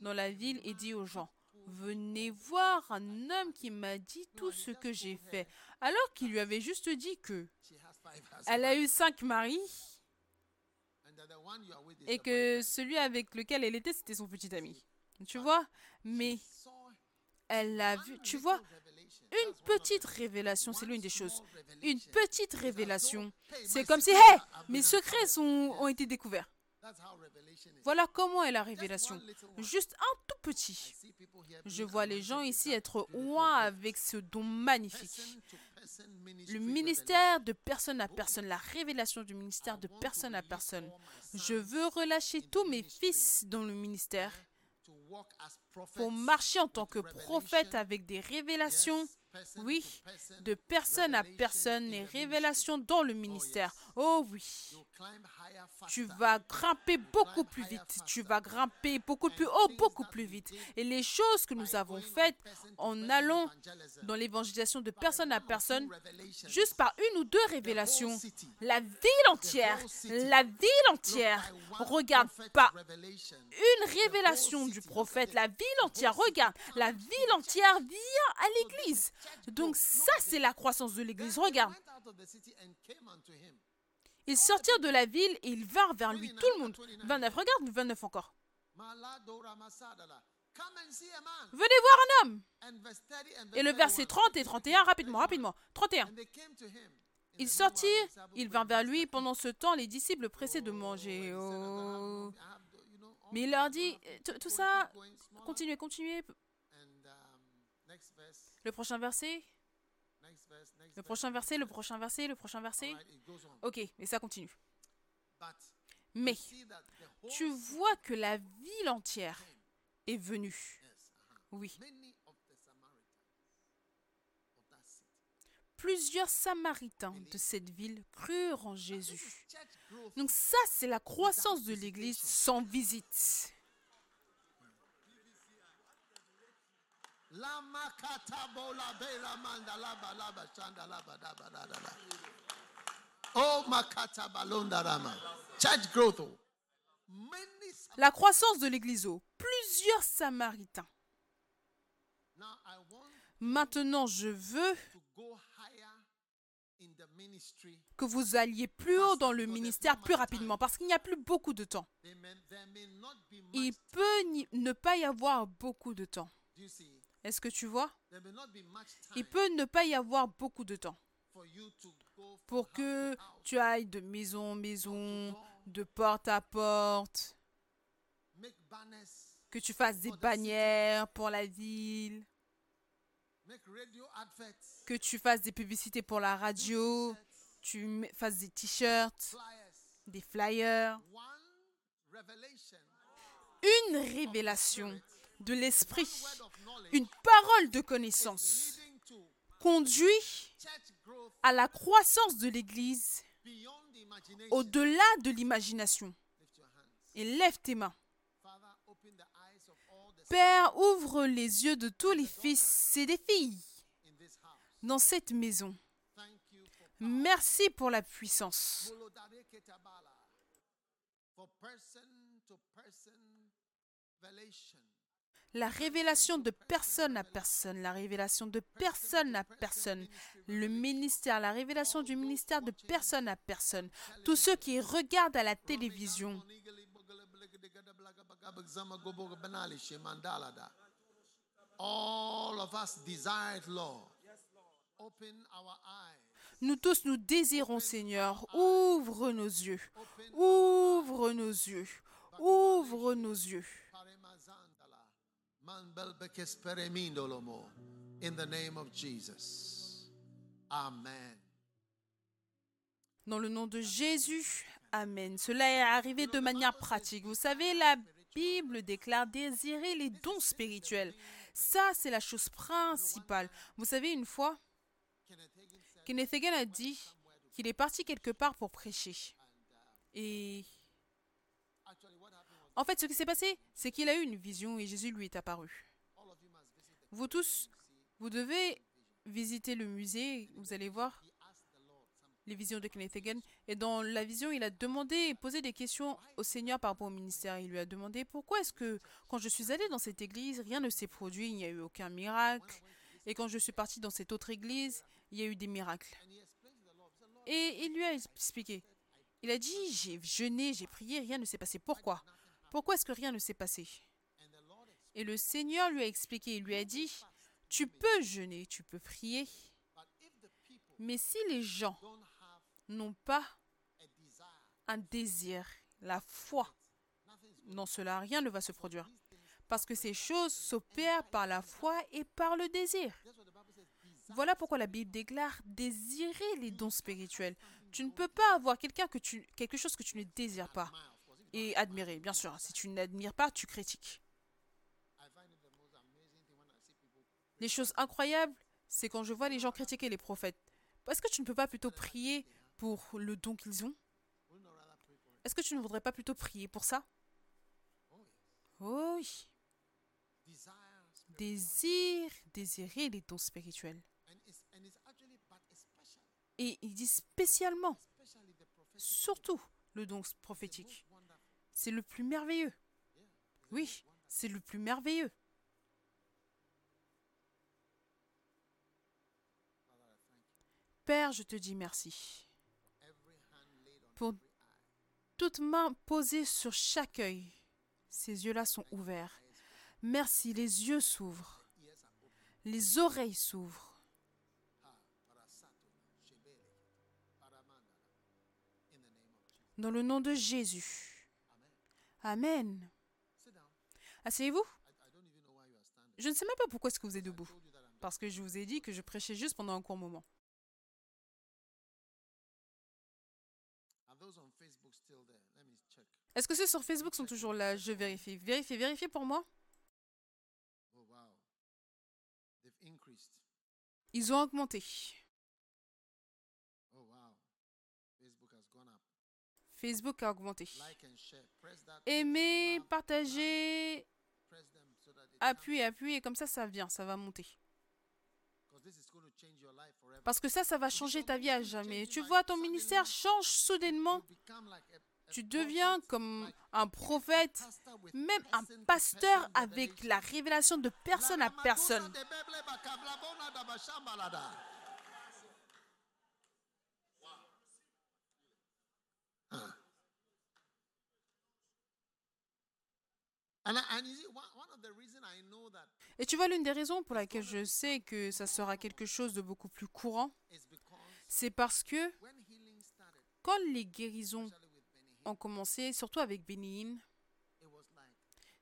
dans la ville et dit aux gens, venez voir un homme qui m'a dit tout ce que j'ai fait. Alors qu'il lui avait juste dit que elle a eu cinq maris and that the one you are with is et que celui avec lequel elle était, c'était son petit ami. Tu vois? Mais elle a one vu, tu vois, une petite révélation, c'est l'une des choses. Une petite révélation. hey, C'est comme si, hé, have mes secrets sont, ont été découverts. Voilà comment est la révélation. Juste un tout petit. Je vois les gens ici être gift. avec ce don magnifique. Le ministère de personne à personne, la révélation du ministère de personne à personne. Je veux relâcher tous mes fils dans le ministère pour marcher en tant que prophète avec des révélations, oui, de personne à personne, les révélations dans le ministère. Oh oui. Tu vas grimper beaucoup plus vite. Tu vas grimper beaucoup plus haut, beaucoup plus vite. Et les choses que nous avons faites en allant dans l'évangélisation de personne à personne, juste par une ou deux révélations, la ville entière, la ville entière, regarde pas une révélation du prophète, la ville entière, regarde, la ville entière vient à l'église. Donc ça, c'est la croissance de l'église. Regarde, ils sortirent de la ville et ils vinrent vers lui, tout le monde. 29, regarde, 29 encore. Venez voir un homme. Et le verset 30 et 31, rapidement, rapidement. 31. Ils sortirent, ils vinrent vers lui. Pendant ce temps, les disciples pressaient de manger. Oh. Mais il leur dit, tout tout ça, continuez, continuez. Le prochain verset, le prochain verset, le prochain verset, le prochain verset? Ok, et ça continue. Mais tu vois que la ville entière est venue. Oui. Plusieurs Samaritains de cette ville crurent en Jésus. Donc ça, c'est la croissance de l'Église sans visite. Lama katabo la bela manda laba laba shanda laba daba da da da. Oh rama. Church growth. oh. La croissance de l'Église. oh. Plusieurs Samaritains. Maintenant, je veux que vous alliez plus haut dans le ministère plus rapidement parce qu'il n'y a plus beaucoup de temps. Il peut ne pas y avoir beaucoup de temps. Est-ce que tu vois? Il peut ne pas y avoir beaucoup de temps. pour que tu ailles de maison en maison, de porte à porte, que tu fasses des bannières pour la ville, que tu fasses des publicités pour la radio, tu fasses des t-shirts, des flyers. Une révélation de l'esprit, une parole de connaissance conduit à la croissance de l'Église au-delà de l'imagination. Et lève tes mains. Père, ouvre les yeux de tous les fils et des filles dans cette maison. Merci pour la puissance. La révélation de personne à personne, la révélation de personne à personne, le ministère, la révélation du ministère de personne à personne. Tous ceux qui regardent à la télévision, All of us desired, Lord. Open our eyes. nous tous nous désirons, Seigneur. Ouvre nos yeux. Ouvre nos yeux. Ouvre nos yeux. Parimazandala. In the name of Jesus. Amen. Dans le nom de Jésus, Amen. Cela est arrivé de manière pratique. Vous savez, la Bible déclare désirer les dons spirituels. Ça, c'est la chose principale. Vous savez, une fois, Kenneth Hagin a dit qu'il est parti quelque part pour prêcher. Et en fait, ce qui s'est passé, c'est qu'il a eu une vision et Jésus lui est apparu. Vous tous, vous devez visiter le musée. Vous allez voir les visions de Kenneth Hagin. Et dans la vision, il a demandé posé des questions au Seigneur par rapport au ministère. Il lui a demandé pourquoi est-ce que quand je suis allé dans cette église, rien ne s'est produit, il n'y a eu aucun miracle? Et quand je suis parti dans cette autre église, il y a eu des miracles. Et il lui a expliqué. Il a dit, j'ai jeûné, j'ai prié, rien ne s'est passé. Pourquoi? Pourquoi est-ce que rien ne s'est passé? Et le Seigneur lui a expliqué, il lui a dit, tu peux jeûner, tu peux prier, mais si les gens n'ont pas un désir, la foi dans cela, rien ne va se produire. Parce que ces choses s'opèrent par la foi et par le désir. Voilà pourquoi la Bible déclare désirer les dons spirituels. Tu ne peux pas avoir quelqu'un que tu, quelque chose que tu ne désires pas Et admirer. Bien sûr, si tu n'admires pas, tu critiques. Les choses incroyables, c'est quand je vois les gens critiquer les prophètes. Est-ce que tu ne peux pas plutôt prier pour le don qu'ils ont? Est-ce que tu ne voudrais pas plutôt prier pour ça? Oh oui. Désir, désirer les dons spirituels. Et il dit spécialement, surtout le don prophétique. C'est le plus merveilleux. Oui, c'est le plus merveilleux. Père, je te dis merci. Pour toute main posée sur chaque œil, ces yeux-là sont ouverts. Merci, les yeux s'ouvrent, les oreilles s'ouvrent. Dans le nom de Jésus. Amen. Asseyez-vous. Je ne sais même pas pourquoi est-ce que vous êtes debout. Parce que je vous ai dit que je prêchais juste pendant un court moment. Est-ce que ceux sur Facebook sont toujours là? Je vérifie. Vérifiez, vérifiez pour moi. Oh. Ils ont augmenté. Oh. Facebook a augmenté. It Appuie, appuie, et comme ça, ça vient, ça va monter. Parce que ça, ça va changer ta vie à jamais. Tu vois, ton ministère change soudainement. Tu deviens comme un prophète, même un pasteur avec la révélation de personne à personne. And, I- and you see, one, one of the reason I know that Et tu vois, l'une des raisons pour laquelle je sais que ça sera quelque chose de beaucoup plus courant, c'est parce que quand les guérisons ont commencé, surtout avec Bénin, it was like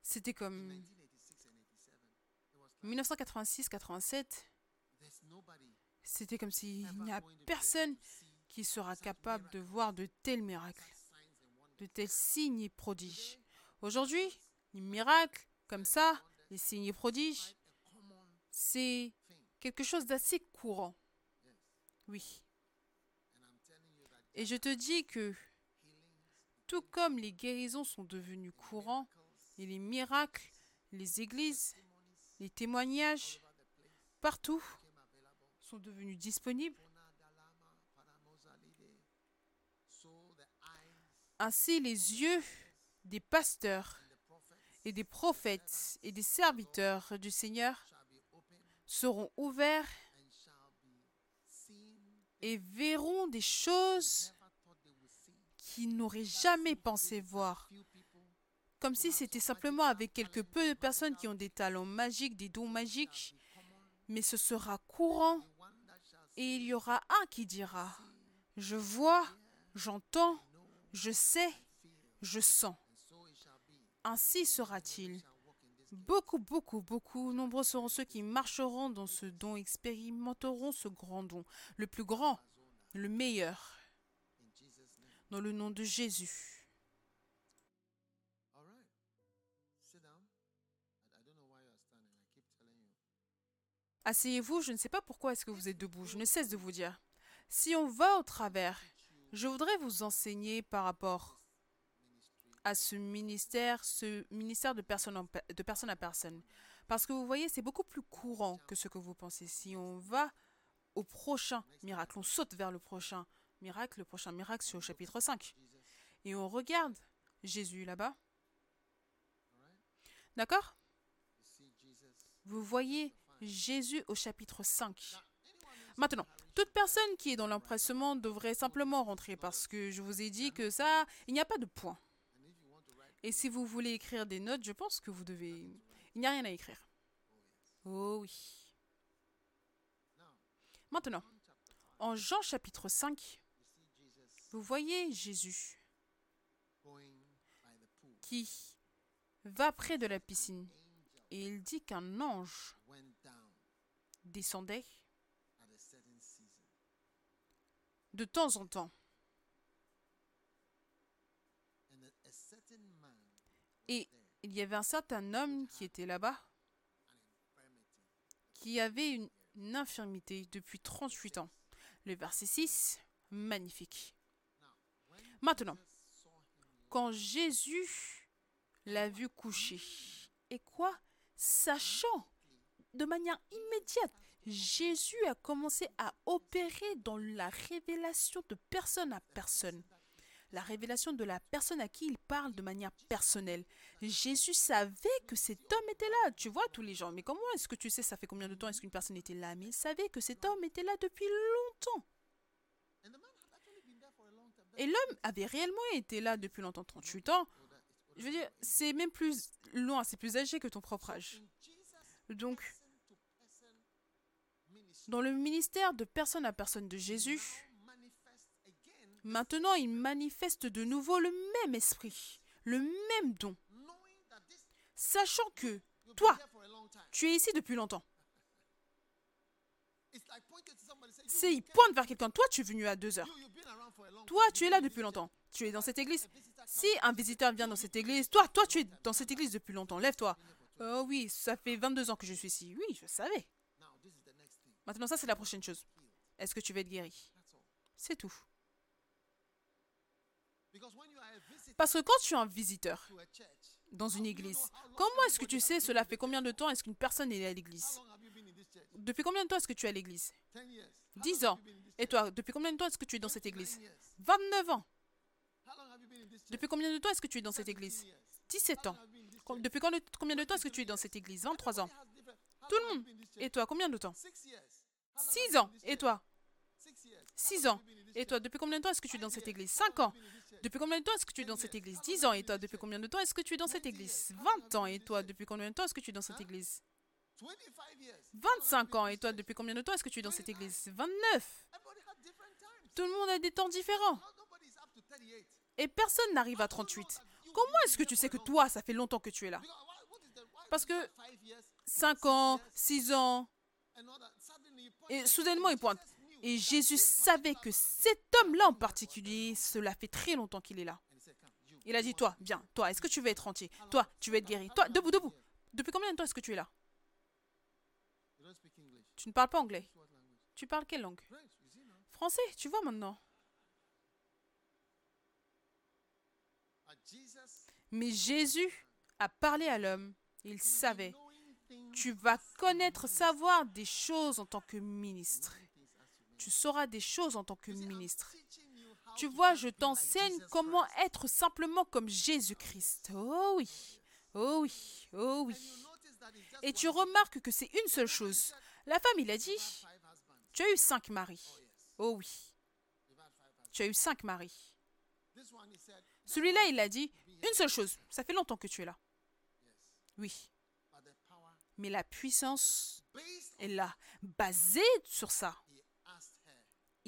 c'était comme 1986 and 87. It was like 1986-87, there's nobody c'était comme s'il n'y a personne qui sera capable de voir de tels miracles, de tels signes et prodiges. Aujourd'hui, les miracles comme ça, les signes et prodiges, c'est quelque chose d'assez courant. Oui. Et je te dis que tout comme les guérisons sont devenues courants, et les miracles, les églises, les témoignages, partout, sont devenus disponibles. Ainsi, les yeux des pasteurs et des prophètes et des serviteurs du Seigneur seront ouverts et verront des choses qu'ils n'auraient jamais pensé voir. Comme si c'était simplement avec quelques peu de personnes qui ont des talents magiques, des dons magiques, mais ce sera courant et il y aura un qui dira, je vois, j'entends, je sais, je sens. Ainsi sera-t-il. Beaucoup, beaucoup, beaucoup, nombreux seront ceux qui marcheront dans ce don, expérimenteront ce grand don, le plus grand, le meilleur, dans le nom de Jésus. Asseyez-vous, je ne sais pas pourquoi est-ce que vous êtes debout, je ne cesse de vous dire. Si on va au travers, je voudrais vous enseigner par rapport à ce ministère, ce ministère de personne, en de personne à personne. Parce que vous voyez, c'est beaucoup plus courant que ce que vous pensez. Si on va au prochain miracle, on saute vers le prochain miracle, le prochain miracle c'est au chapitre 5. Et on regarde Jésus là-bas. D'accord? Vous voyez Jésus au chapitre 5. Maintenant, toute personne qui est dans l'empressement devrait simplement rentrer parce que je vous ai dit que ça, il n'y a pas de point. And if you want to write, Et si vous voulez écrire des notes, je pense que vous devez... Il n'y a rien à écrire. Oh oui. Maintenant, John chapter 5, en Jean chapitre 5, you see Jesus vous voyez Jésus qui va près de la piscine et il dit qu'un ange descendait de temps en temps. And a, a certain man Et il y avait un certain homme qui était là-bas qui avait une, infirmité depuis 38 ans. Le verset 6, magnifique. Maintenant, quand Jésus l'a vu coucher, et quoi? Sachant de manière immédiate, Jésus a commencé à opérer dans la révélation de personne à personne. La révélation de la personne à qui il parle de manière personnelle. Jésus savait que cet homme était là. Tu vois, tous les gens. Mais comment est-ce que tu sais, ça fait combien de temps est-ce qu'une personne était là? Mais il savait que cet homme était là depuis longtemps. Et l'homme avait réellement été là depuis longtemps, 38 ans. Je veux dire, c'est même plus loin, c'est plus âgé que ton propre âge. Donc, dans le ministère de personne à personne de Jésus, maintenant il manifeste de nouveau le même esprit, le même don, sachant que toi, tu es ici depuis longtemps. C'est, il pointe vers quelqu'un, toi tu es venu à deux heures. Toi, tu es là depuis longtemps. Tu es dans cette église. Si un visiteur vient dans cette église, toi, toi, tu es dans cette église depuis longtemps. Lève-toi. Oh oui, ça fait 22 ans que je suis ici. Oui, je savais. Maintenant, ça, c'est la prochaine chose. Est-ce que tu vas être guéri? C'est tout. Because when you are a visitor Parce que quand tu es un visiteur dans une église. Comment est-ce que tu sais cela fait combien de temps est-ce qu'une personne est à l'église? Depuis combien de temps est-ce que tu es à l'église? 10 years. How 10 long ans. Et toi, depuis combien de temps est-ce que tu es dans cette 29 église years. 29 ans. Depuis combien de temps est-ce que tu es dans cette 17 église? years. 17 How ans. Depuis combien de temps est-ce que tu es dans cette église? 23 ans. Tout le monde. Et toi, combien de temps? Six years. How long 6 have you ans. Et toi? Six years. 6 How long ans. Et toi, depuis combien de temps est-ce que tu es dans cette église? How long 5 ans. Depuis combien de temps est-ce que tu es dans cette église? 10 ans. Et toi, depuis combien de temps est-ce que tu es dans cette église? 20 ans. Et toi, depuis combien de temps est-ce que tu es dans cette église? 25 years. 25 ans. Et toi, depuis combien de temps est-ce que tu es dans cette église? 29. Everybody has different times. Tout le monde a des temps différents. Not- Nobody's up to 38. Et personne n'arrive à 38. Comment est-ce que tu sais que toi, ça fait longtemps que tu es là? Parce que five years 5 ans, 6 ans. Et soudainement, say, il pointe. Jesus knew Et Jésus savait que cet homme-là en particulier, cela fait très longtemps qu'il est là. Il a dit, toi, viens, toi, est-ce que tu veux être entier? Toi, tu veux être guéri? Toi, debout, debout. Depuis combien de temps est-ce que tu es là? Tu ne parles pas anglais. Tu parles quelle langue? Français, tu vois maintenant. Mais Jésus a parlé à l'homme. Il savait. Tu vas connaître, savoir des choses en tant que ministre. Tu sauras des choses en tant que ministre. Tu vois, je t'enseigne comment être simplement comme Jésus-Christ. Oh oui, oh oui, oh oui. Et tu remarques que c'est une seule chose. La femme, il a dit, tu as eu cinq maris. Oh oui, five husbands. tu as eu cinq maris. Celui-là, il a dit, une seule chose. Ça fait longtemps que tu es là. Oui, mais la puissance est là. Basée sur ça.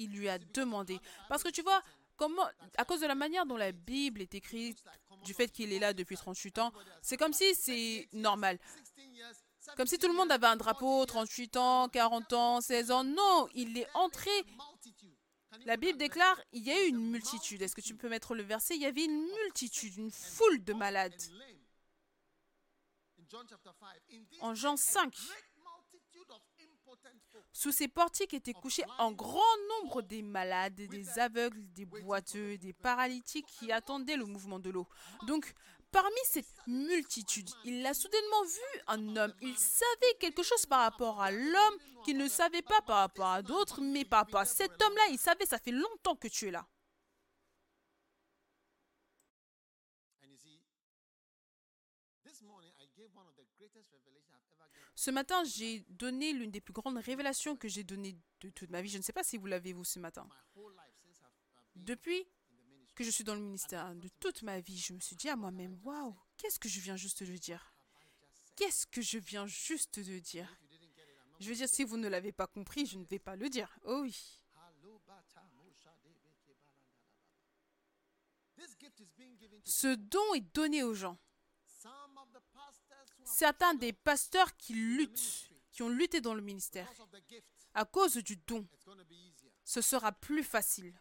Il lui a demandé. Parce que tu vois, comment, à cause de la manière dont la Bible est écrite, du fait qu'il est là depuis 38 ans, c'est comme si c'est normal. 16 years, Comme si tout le monde avait un drapeau, 38 ans, 40 ans, 16 ans. Non, il est entré. La Bible déclare, il y a eu une multitude. Est-ce que tu peux mettre le verset? Il y avait une multitude, une foule de malades. And lame. In John chapter 5, in this En Jean 5, great multitude of impotent folk sous ces portiques étaient couchés en grand nombre des malades, des aveugles, des boiteux, des paralytiques qui attendaient le mouvement de l'eau. Donc, parmi cette multitude, il a soudainement vu un homme. Il savait quelque chose par rapport à l'homme qu'il ne savait pas par rapport à d'autres, mais par rapport à cet homme-là, il savait, ça fait longtemps que tu es là. And you see, this morning I gave one of the greatest revelations I've ever given. Ce matin, j'ai donné l'une des plus grandes révélations que j'ai données de toute ma vie. Je ne sais pas si vous l'avez vous ce matin. Depuis que je suis dans le ministère, de toute ma vie, je me suis dit à moi-même, waouh, qu'est-ce que je viens juste de dire? Qu'est-ce que je viens juste de dire? Je veux dire, si vous ne l'avez pas compris, je ne vais pas le dire. Oh oui. Ce don est donné aux gens. Certains des pasteurs qui luttent, qui ont lutté dans le ministère, à cause du don, ce sera plus facile.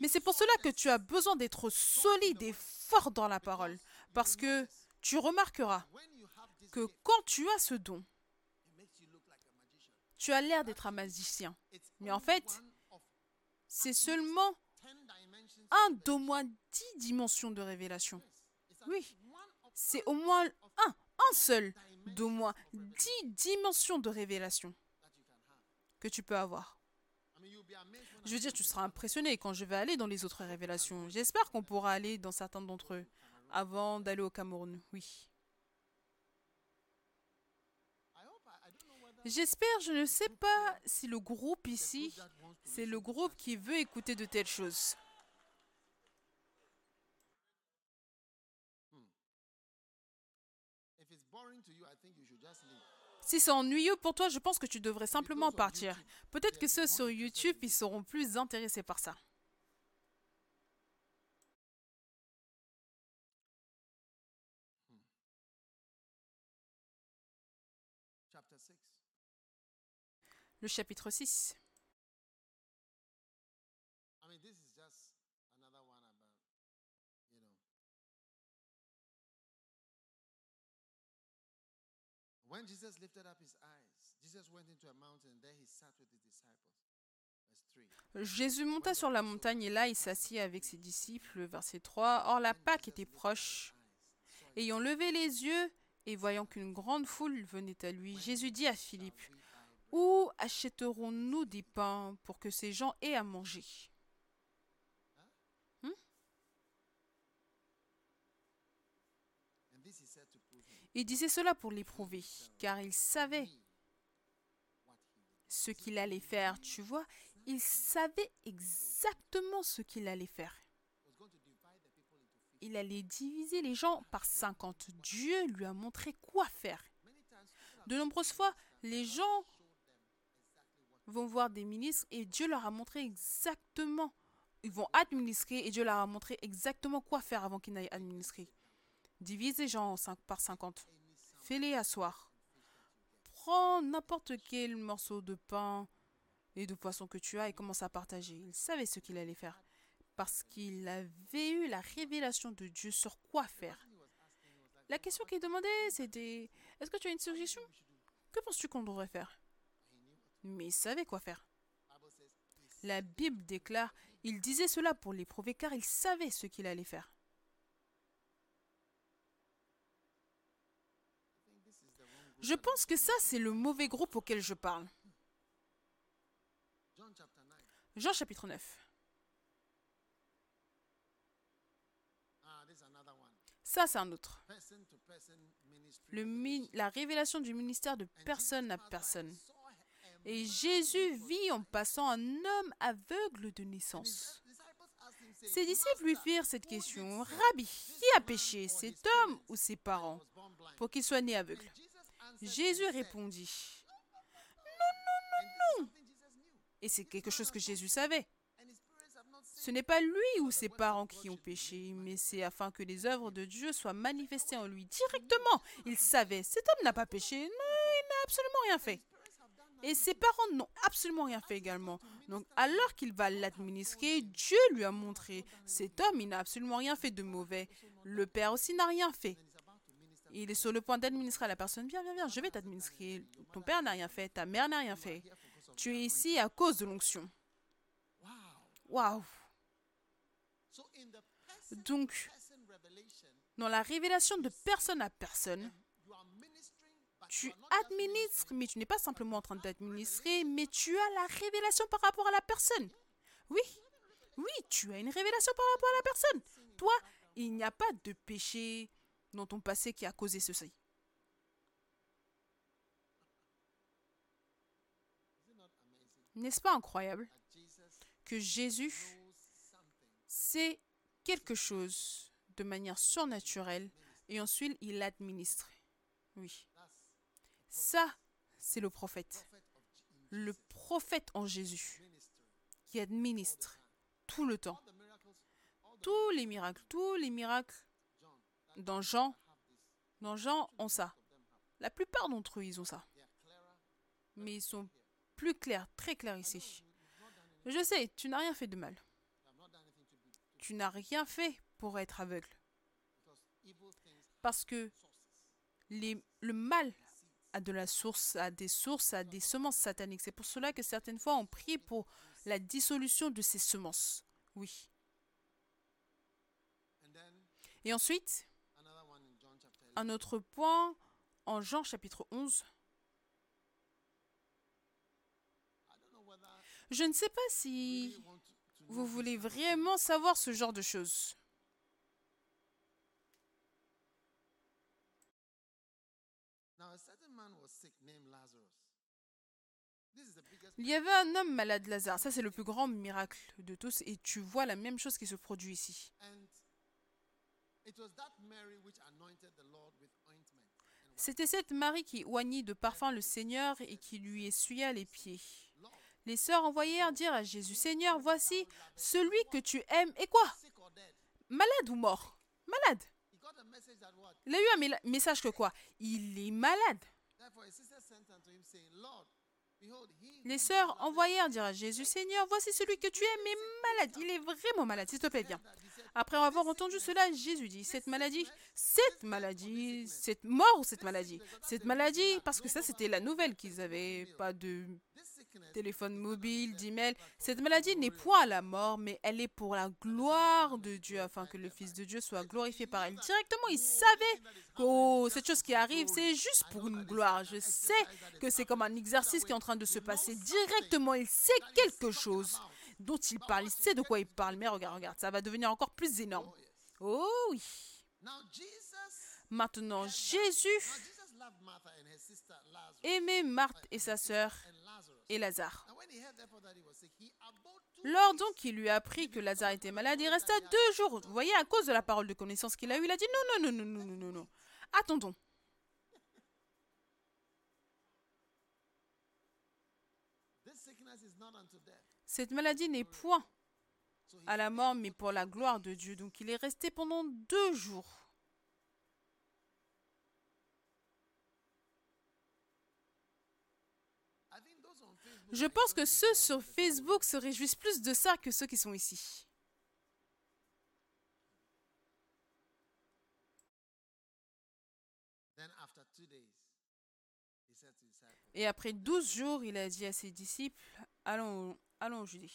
Mais c'est pour cela que tu as besoin d'être solide et fort dans la parole. Parce que tu remarqueras que quand tu as ce don, tu as l'air d'être un magicien. Mais en fait, c'est seulement 10 dimensions of un d'au moins dix dimensions de révélation. Oui, c'est au moins un, seul d'au moins dix dimensions de révélation que tu peux avoir. Je veux dire, tu seras impressionné quand je vais aller dans les autres révélations. J'espère qu'on pourra aller dans certains d'entre eux avant d'aller au Cameroun. Oui. J'espère, je ne sais pas si le groupe ici, c'est le groupe qui veut écouter de telles choses. Si c'est ennuyeux pour toi, je pense que tu devrais simplement partir. Peut-être que ceux sur YouTube, ils seront plus intéressés par ça. Chapter 6. Le chapitre 6. I mean, this is just another one about, you know. When Jesus lifted up his eyes, Jesus went into a mountain and there he sat with his disciples. Verse 3. Jésus monta sur la montagne et là il s'assit avec ses disciples. Verset 3. Or la Pâque était proche. Ayant levé les yeux et voyant qu'une grande foule venait à lui, Jésus dit à Philippe, Où achèterons-nous des pains pour que ces gens aient à manger And this he said to prove him. Il disait cela pour l'éprouver, car il savait ce qu'il allait faire, tu vois. Il savait exactement ce qu'il allait faire. Il allait diviser les gens par 50. Dieu lui a montré quoi faire. De nombreuses fois, les gens vont voir des ministres et Dieu leur a montré exactement. Ils vont administrer et Dieu leur a montré exactement quoi faire avant qu'ils n'aillent administrer. Divise les gens par 50. Fais-les asseoir. Prends n'importe quel morceau de pain et de poisson que tu as et commence à partager. Il savait ce qu'il allait faire parce qu'il avait eu la révélation de Dieu sur quoi faire. La question qu'il demandait, c'était Est-ce que tu as une suggestion? Que penses-tu qu'on devrait faire? Mais il savait quoi faire. La Bible déclare Il disait cela pour l'éprouver car il savait ce qu'il allait faire. Je pense que ça, c'est le mauvais groupe auquel je parle. John chapter 9. Jean chapitre 9. Ah, this is another one. Ça, c'est un autre. La révélation du ministère de personne à personne. Et Jésus vit en passant un homme aveugle de naissance. Ses disciples lui "Master, firent cette question. Rabbi, qui a péché, cet homme ou ses parents, was born blind?" pour qu'il soit né aveugle? Jésus répondit. Is something Jesus knew. Et c'est quelque chose que Jésus savait. Ce n'est pas lui ou ses parents qui ont péché, mais c'est afin que les œuvres de Dieu soient manifestées en lui directement. Il savait, cet homme n'a pas péché, non, il n'a absolument rien fait. Et ses parents n'ont absolument rien fait également. Donc alors qu'il va l'administrer, Dieu lui a montré, cet homme, il n'a absolument rien fait de mauvais. Le Père aussi n'a rien fait. Il est sur le point d'administrer à la personne, viens, viens, viens, je vais t'administrer. Ton père n'a rien fait, ta mère n'a rien fait. Tu es ici à cause de l'onction. Waouh. Donc, dans la révélation de personne à personne, tu administres, mais tu n'es pas simplement en train d'administrer, mais tu as la révélation par rapport à la personne. Oui, oui, tu as une révélation par rapport à la personne. Toi, il n'y a pas de péché dans ton passé qui a causé ceci. N'est-ce pas incroyable que Jésus sait quelque chose de manière surnaturelle et ensuite il l'administre? Oui, ça, c'est le prophète. Le prophète en Jésus qui administre tout le temps. Tous les miracles, tous les miracles dans Jean, dans Jean ont ça. La plupart d'entre eux, ils ont ça. Mais ils sont plus clairs, très clairs ici. Je sais, tu n'as rien fait de mal. Tu n'as rien fait pour être aveugle. Parce que le mal a de la source, a des sources, a des semences sataniques. C'est pour cela que certaines fois on prie pour la dissolution de ces semences. Oui. Et ensuite, another one in John chapter 11. Un autre point en Jean chapitre 11. I don't know whether Je ne sais pas si vous voulez vraiment savoir ce genre de choses. Il y avait un homme malade, Lazare. Ça, c'est le plus grand miracle de tous. Et tu vois la même chose qui se produit ici. C'était cette Marie qui oignit de parfum le Seigneur et qui lui essuya les pieds. Les sœurs envoyèrent dire à Jésus, Seigneur, voici celui que tu aimes. Et quoi? Malade ou mort? Malade. Il a eu un message que quoi? Il est malade. Les sœurs envoyèrent dire à Jésus, Seigneur, voici celui que tu aimes est malade. Il est vraiment malade. S'il te plaît, viens. Après avoir entendu cela, Jésus dit, cette maladie, cette maladie, cette mort ou cette maladie, cette maladie, parce que ça c'était la nouvelle qu'ils avaient pas de, téléphone mobile, d'email. Cette maladie n'est point à la mort, mais elle est pour la gloire de Dieu, afin que le Fils de Dieu soit glorifié par elle. Directement, il savait que oh, cette chose qui arrive, c'est juste pour une gloire. Je sais que c'est comme un exercice qui est en train de se passer. Directement, il sait quelque chose dont il parle. Il sait de quoi il parle. Mais regarde, regarde, ça va devenir encore plus énorme. Oh oui. Maintenant, Jésus aimait Marthe et sa sœur et Lazare. Lors donc il lui a appris que Lazare était malade, il resta deux jours. Vous voyez, à cause de la parole de connaissance qu'il a eue, il a dit non, non, non, non, non, non, non. Attendons. Cette maladie n'est point à la mort, mais pour la gloire de Dieu. Donc il est resté pendant deux jours. Je pense que ceux sur Facebook se réjouissent plus de ça que ceux qui sont ici. Et après douze jours, il a dit à ses disciples, allons, allons au Judée.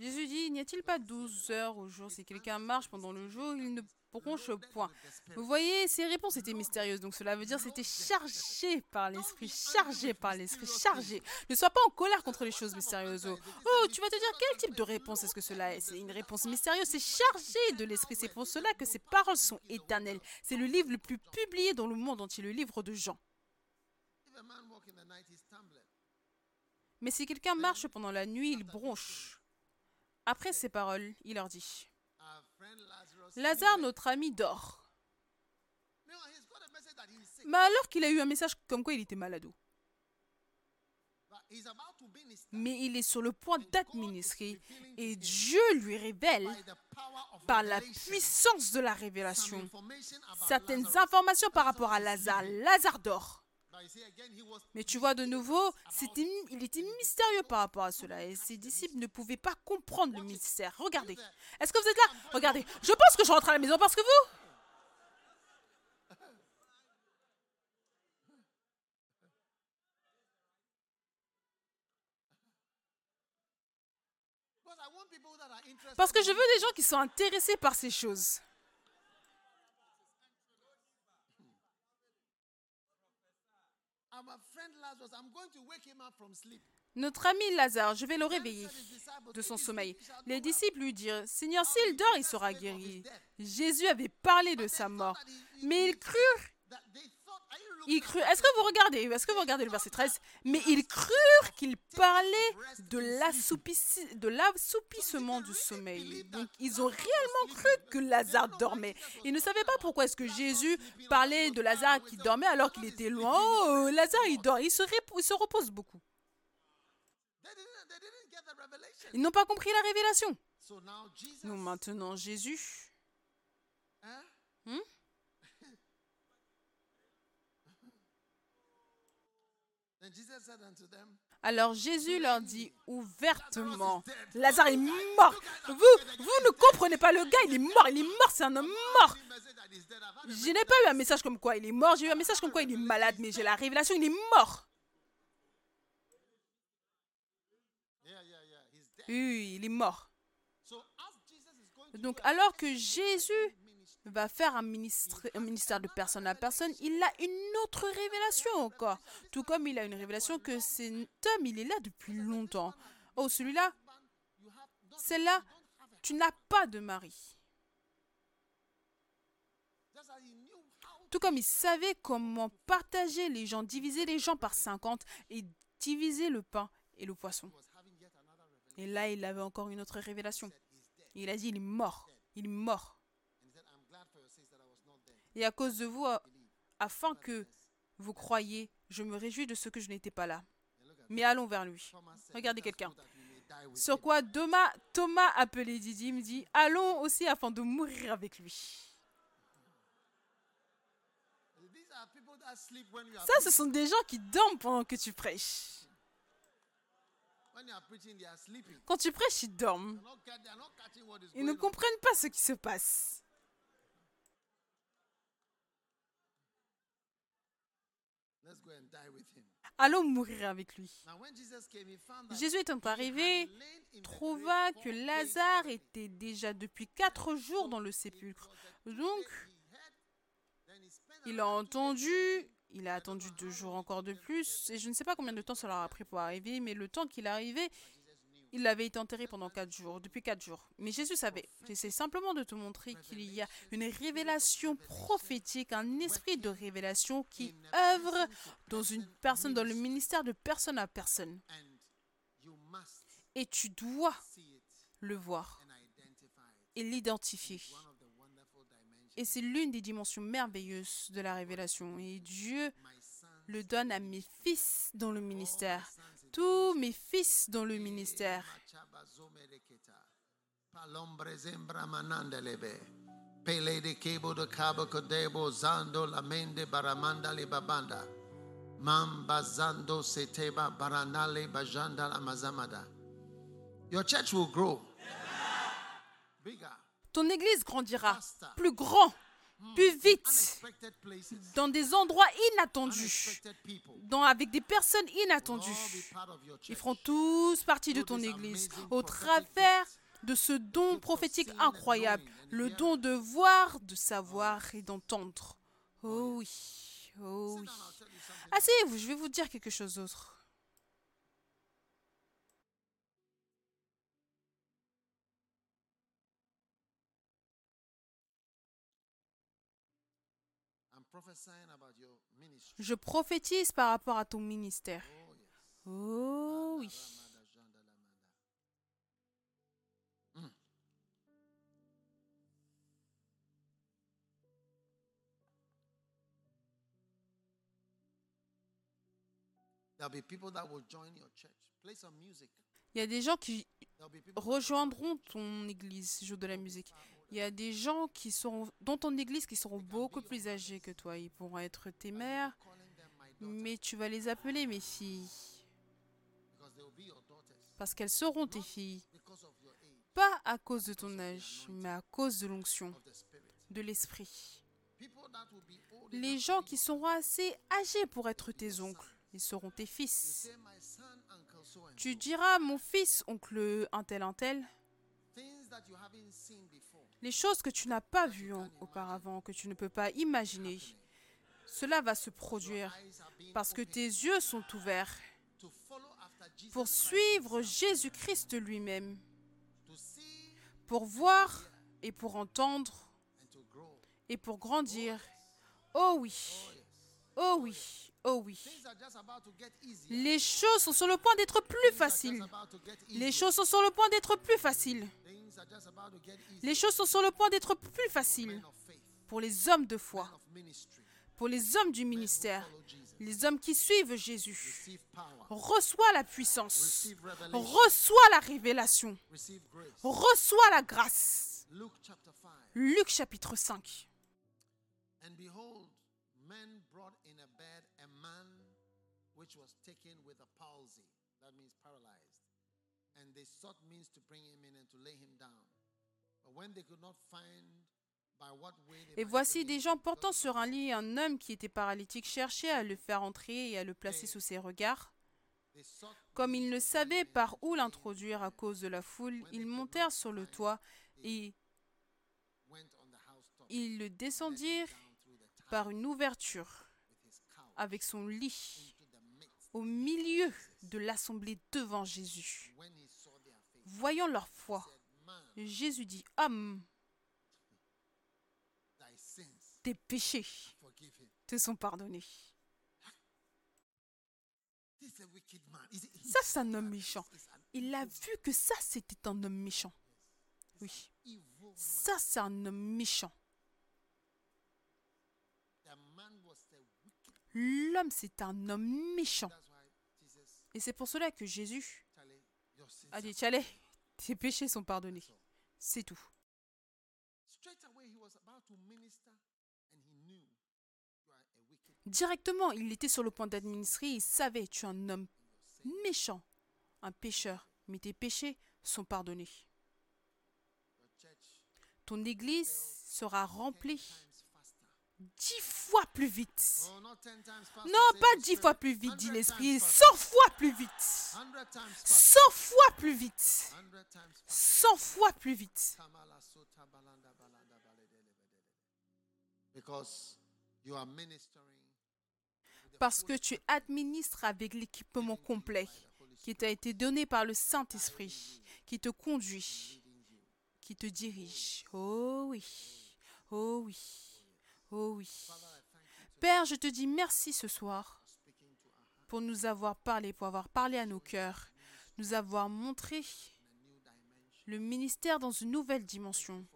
Jésus dit, n'y a-t-il pas douze heures au jour Si quelqu'un marche pendant le jour, il ne bronche point. Vous voyez, ces réponses étaient mystérieuses, donc cela veut dire c'était chargé par l'esprit, chargé par l'esprit, chargé. Ne sois pas en colère contre les choses mystérieuses. Oh, tu vas te dire quel type de réponse est-ce que cela est? C'est une réponse mystérieuse, c'est chargé de l'esprit. C'est pour cela que ces paroles sont éternelles. C'est le livre le plus publié dans le monde entier, le livre de Jean. Mais si quelqu'un marche pendant la nuit, il bronche. Après ces paroles, il leur dit, Lazare, notre ami, dort. Mais alors qu'il a eu un message comme quoi il était malade. Mais il est sur le point d'administrer et Dieu lui révèle par la puissance de la révélation certaines informations par rapport à Lazare. Lazare dort. Mais tu vois de nouveau, il était mystérieux par rapport à cela et ses disciples ne pouvaient pas comprendre le mystère. Regardez. Est-ce que vous êtes là? Regardez. Je pense que je rentre à la maison parce que vous... Parce que je veux des gens qui sont intéressés par ces choses. Notre ami Lazare, je vais le réveiller de son sommeil. Les disciples lui dirent, Seigneur, s'il dort, il sera guéri. Jésus avait parlé de sa mort, mais ils crurent il crut. Est-ce que vous regardez Est-ce que vous regardez le verset 13 Mais ils crurent qu'il parlait de l'assoupissement du sommeil. Donc ils ont réellement cru que Lazare dormait. Ils ne savaient pas pourquoi est-ce que Jésus parlait de Lazare qui dormait alors qu'il était loin. Oh, Lazare il dort, il se, il se repose beaucoup. Ils n'ont pas compris la révélation. Donc maintenant Jésus. Hmm? Alors Jésus leur dit ouvertement, Lazare est mort. Vous, vous ne comprenez pas, le gars, il est mort, il est mort, c'est un homme mort. Je n'ai pas eu un message comme quoi il est mort, j'ai eu un message comme quoi il est malade, mais j'ai la révélation, il est mort. Oui, il est mort. Donc alors que Jésus va faire un, ministre, un ministère de personne à personne, il a une autre révélation encore. Tout comme il a une révélation que cet homme, il est là depuis longtemps. Oh, celui-là, celle-là, tu n'as pas de mari. Tout comme il savait comment partager les gens, diviser les gens par 50 et diviser le pain et le poisson. Et là, il avait encore une autre révélation. Il a dit, il est mort. Il est mort. Et à cause de vous, euh, afin que vous croyiez, je me réjouis de ce que je n'étais pas là. Mais allons vers lui. Regardez quelqu'un. Sur quoi Thomas, Thomas appelé Didyme dit Allons aussi afin de mourir avec lui. Ça, ce sont des gens qui dorment pendant que tu prêches. Quand tu prêches, ils dorment. Ils ne comprennent pas ce qui se passe. Let's go and die with him. Allons mourir avec lui. Jésus étant arrivé, trouva que Lazare était déjà depuis quatre jours dans le sépulcre. Donc, il a entendu, il a attendu deux jours encore de plus, et je ne sais pas combien de temps ça leur a pris pour arriver, mais le temps qu'il arrivait, il avait été enterré pendant quatre jours, depuis quatre jours. Mais Jésus savait. J'essaie simplement de te montrer qu'il y a une révélation prophétique, un esprit de révélation qui œuvre dans une personne, dans le ministère de personne à personne. Et tu dois le voir et l'identifier. Et c'est l'une des dimensions merveilleuses de la révélation. Et Dieu le donne à mes fils dans le ministère. Tous mes fils dans le ministère. Your church will grow. Bigger. Ton église grandira plus grand, plus vite, dans des endroits inattendus, avec des personnes inattendues. Ils feront tous partie de ton église au travers de ce don prophétique incroyable, le don de voir, de savoir et d'entendre. Oh oui, oh oui. Asseyez-vous, je vais vous dire quelque chose d'autre. Je prophétise par rapport à ton ministère. Oh, oui. Ramada janda lamanda. There'll be people that will join your church. Play some music. Il y a des gens qui rejoindront ton église, jour de la musique. Il y a des gens qui seront dans ton église qui seront beaucoup plus âgés que toi. Ils pourront être tes mères, mais tu vas les appeler mes filles. Parce qu'elles seront tes filles. Pas à cause de ton âge, mais à cause de l'onction, de l'esprit. Les gens qui seront assez âgés pour être tes oncles, ils seront tes fils. Tu diras mon fils, oncle un tel un tel, les choses que tu n'as pas vues auparavant, que tu ne peux pas imaginer. Cela va se produire parce que tes yeux sont ouverts pour suivre Jésus-Christ lui-même, pour voir et pour entendre et pour grandir. Oh oui, oh oui, oh oui. Les choses sont sur le point d'être plus faciles. Les choses sont sur le point d'être plus faciles. Les choses sont sur le point d'être plus faciles pour les hommes de foi, pour les hommes du ministère, les hommes qui suivent Jésus. Reçois la puissance, reçois la révélation, reçois la grâce. Luke chapter 5. Luc chapitre 5. And behold, men brought in a bed a man which was taken with a palsy, that means paralyzed. And they sought means to bring him in and to lay him down. But when they could not find Et voici des gens portant sur un lit un homme qui était paralytique cherchaient à le faire entrer et à le placer sous ses regards. Comme ils ne savaient par où l'introduire à cause de la foule, ils montèrent sur le toit et ils le descendirent par une ouverture avec son lit au milieu de l'assemblée devant Jésus. Voyant leur foi, Jésus dit, Homme, tes péchés te sont pardonnés. Ça, c'est un homme méchant. Il a vu que ça, c'était un homme méchant. Oui, ça, c'est un homme méchant. L'homme, c'est un homme méchant. Et c'est pour cela que Jésus a dit, Tchalé, tes péchés sont pardonnés. C'est tout. Straight away, he was about to minister and he knew you are a wicked Directement, il était sur le point d'administrer, il savait, tu es un homme méchant un pécheur, mais tes péchés sont pardonnés. Ton église sera remplie dix fois plus vite. Non, pas dix fois plus vite, dit l'Esprit, cent fois plus vite. Cent fois plus vite. Cent fois plus vite. Because you are ministering Parce que tu administres avec l'équipement complet qui t'a été donné par le Saint-Esprit, qui te conduit, qui te dirige. Oh oui, oh oui, oh oui. Père, je te dis merci ce soir pour nous avoir parlé, pour avoir parlé à nos cœurs, nous avoir montré le ministère dans une nouvelle dimension.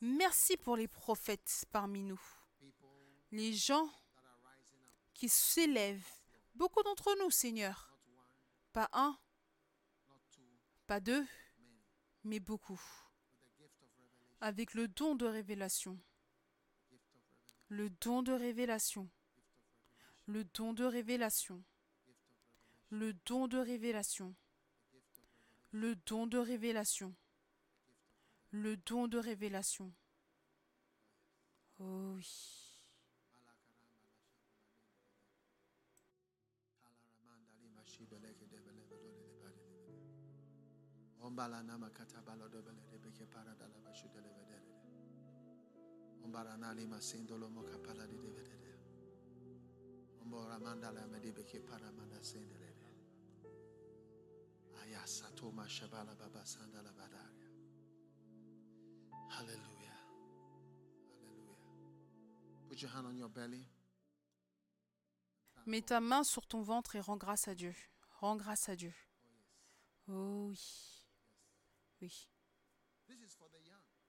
Merci pour les prophètes parmi nous, les gens that are rising up, qui s'élèvent. Beaucoup d'entre nous, Seigneur. Pas un, pas deux, mais beaucoup. Avec le don de révélation. Le don de révélation. Le don de révélation. Le don de révélation. Le don de révélation. Le don de révélation. Oh oui. Ombala nama katabalo debele de beke paradala bashu de levede de. Ombara na lima sindolo mo kapala de de. Ombora mandala me de beke paramanda sindele de. Ayasa toma shabala baba sandala badaria. Hallelujah. Hallelujah. Put your hand on your belly. Mets ta main sur ton ventre et rends grâce à Dieu. Rends grâce à Dieu. Oh oui. Oui.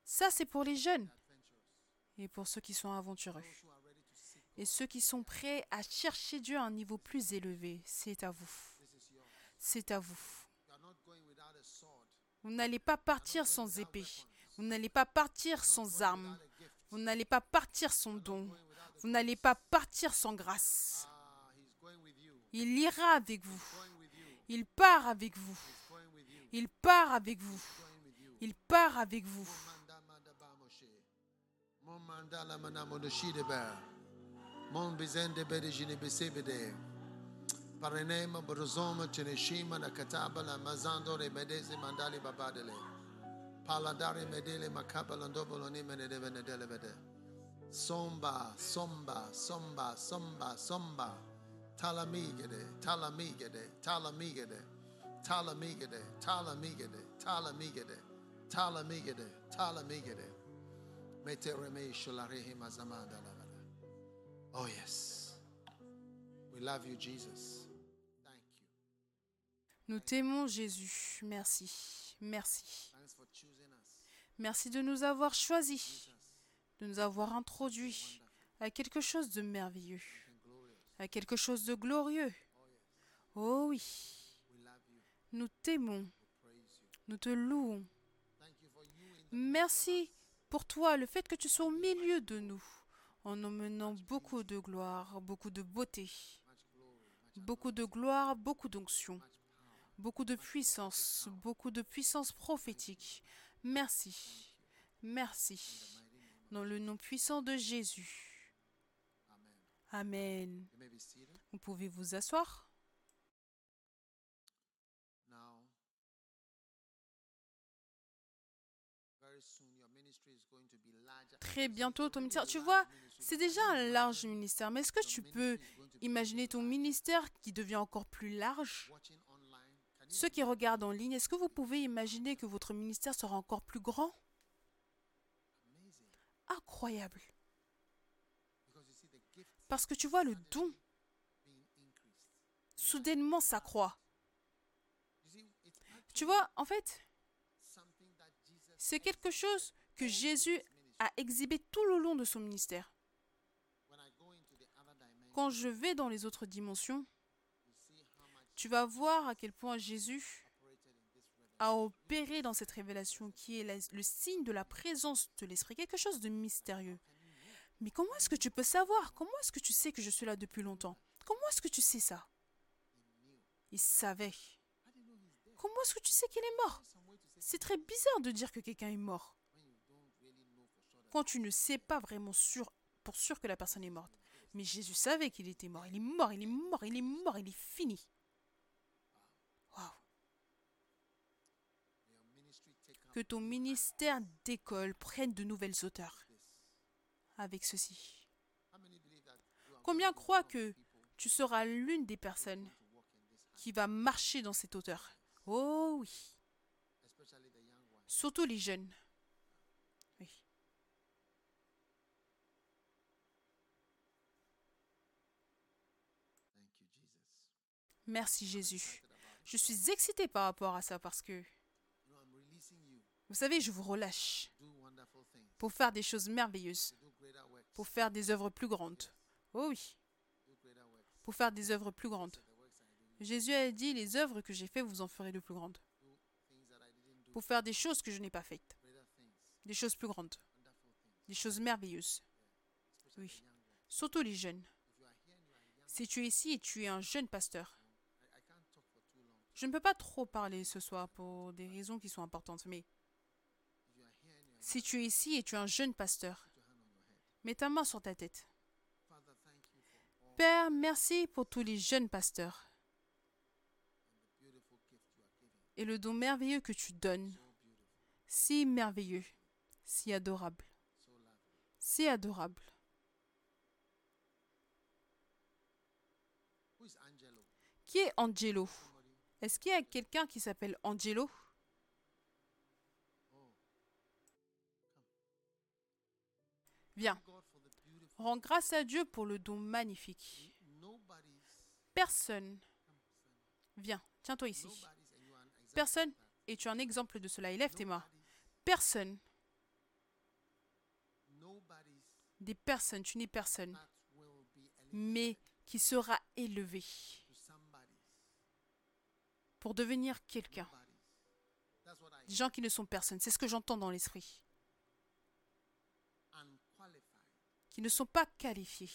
Ça, c'est pour les jeunes et pour ceux qui sont aventureux. Et ceux qui sont prêts à chercher Dieu à un niveau plus élevé, c'est à vous. C'est à vous. Vous n'allez pas partir sans épée. Vous n'allez pas partir sans armes. Vous n'allez pas partir sans don. Vous n'allez pas partir sans grâce. Ah. Il ira avec vous. Il part avec vous. Il part avec vous. Il part avec vous. Mon mandala mana monoshi de ber. Mon besebede. Parenema borozoma cheneshima na kataba la mazando re medese mandali babadele. Paladare medele makaba landobolo ni menede venedele vede. Somba, somba, somba, somba, somba. Talamigede, talamigede, talamigede, Metereme shularehi mazamanda lavada. Oh yes. We love you, Jesus. Thank you. Nous t'aimons Jésus. Merci. Merci. Merci de nous avoir choisis, de nous avoir introduits à quelque chose de merveilleux, à quelque chose de glorieux. Oh oui, love you. Nous t'aimons, nous te louons. Merci pour toi, le fait que tu sois au milieu de nous, en emmenant beaucoup de gloire, beaucoup de beauté, beaucoup de gloire, beaucoup d'onction, beaucoup de puissance, beaucoup de puissance prophétique. Merci, merci, dans le nom puissant de Jésus. Amen. Vous pouvez vous asseoir. Bientôt, ton ministère. Tu vois, c'est déjà un large ministère, mais est-ce que tu peux imaginer ton ministère qui devient encore plus large? Ceux qui regardent en ligne, est-ce que vous pouvez imaginer que votre ministère sera encore plus grand? Incroyable. Parce que tu vois, le don, soudainement, s'accroît. Tu vois, en fait, c'est quelque chose que Jésus a exhibé tout le long de son ministère. Quand je vais dans les autres dimensions, tu vas voir à quel point Jésus a opéré dans cette révélation qui est le signe de la présence de l'Esprit, quelque chose de mystérieux. Mais comment est-ce que tu peux savoir? Comment est-ce que tu sais que je suis là depuis longtemps? Comment est-ce que tu sais ça? Il savait. Comment est-ce que tu sais qu'il est mort? C'est très bizarre de dire que quelqu'un est mort when you don't really know for sure that quand tu ne sais pas vraiment pour sûr que la personne est morte. Mais Jésus savait qu'il était mort. Il est mort, il est mort, il est mort, il est fini. Que ton ministère d'école prenne de nouvelles hauteurs avec ceci. Combien croient que tu seras l'une des personnes qui va marcher dans cette hauteur? Oh oui. Surtout les jeunes. Oui. Thank you, Jesus. Merci Jésus. Je suis excitée par rapport à ça parce que, vous savez, je vous relâche pour faire des choses merveilleuses, pour faire des œuvres plus grandes. Oh oui, pour faire des œuvres plus grandes. Jésus a dit, les œuvres que j'ai faites, vous en ferez de plus grandes. Pour faire des choses que je n'ai pas faites. Des choses plus grandes. Des choses merveilleuses. Oui. Surtout les jeunes. Si tu es ici et tu es un jeune pasteur, I, I can't talk for too long. Je ne peux pas trop parler ce soir pour des raisons qui sont importantes, mais si tu es ici et tu es un jeune pasteur, mets ta main sur ta tête. Père, merci pour tous les jeunes pasteurs et le don merveilleux que tu donnes. Si merveilleux, si adorable, si adorable. Qui est Angelo? Est-ce qu'il y a quelqu'un qui s'appelle Angelo? Viens, rends grâce à Dieu pour le don magnifique. Personne, viens, tiens-toi ici. Personne, et tu es un exemple de cela, élève tes mains. Personne, des personnes, tu n'es personne, mais qui sera élevé. Pour devenir quelqu'un. Des gens qui ne sont personne, c'est ce que j'entends dans l'esprit. Qui ne sont pas qualifiés.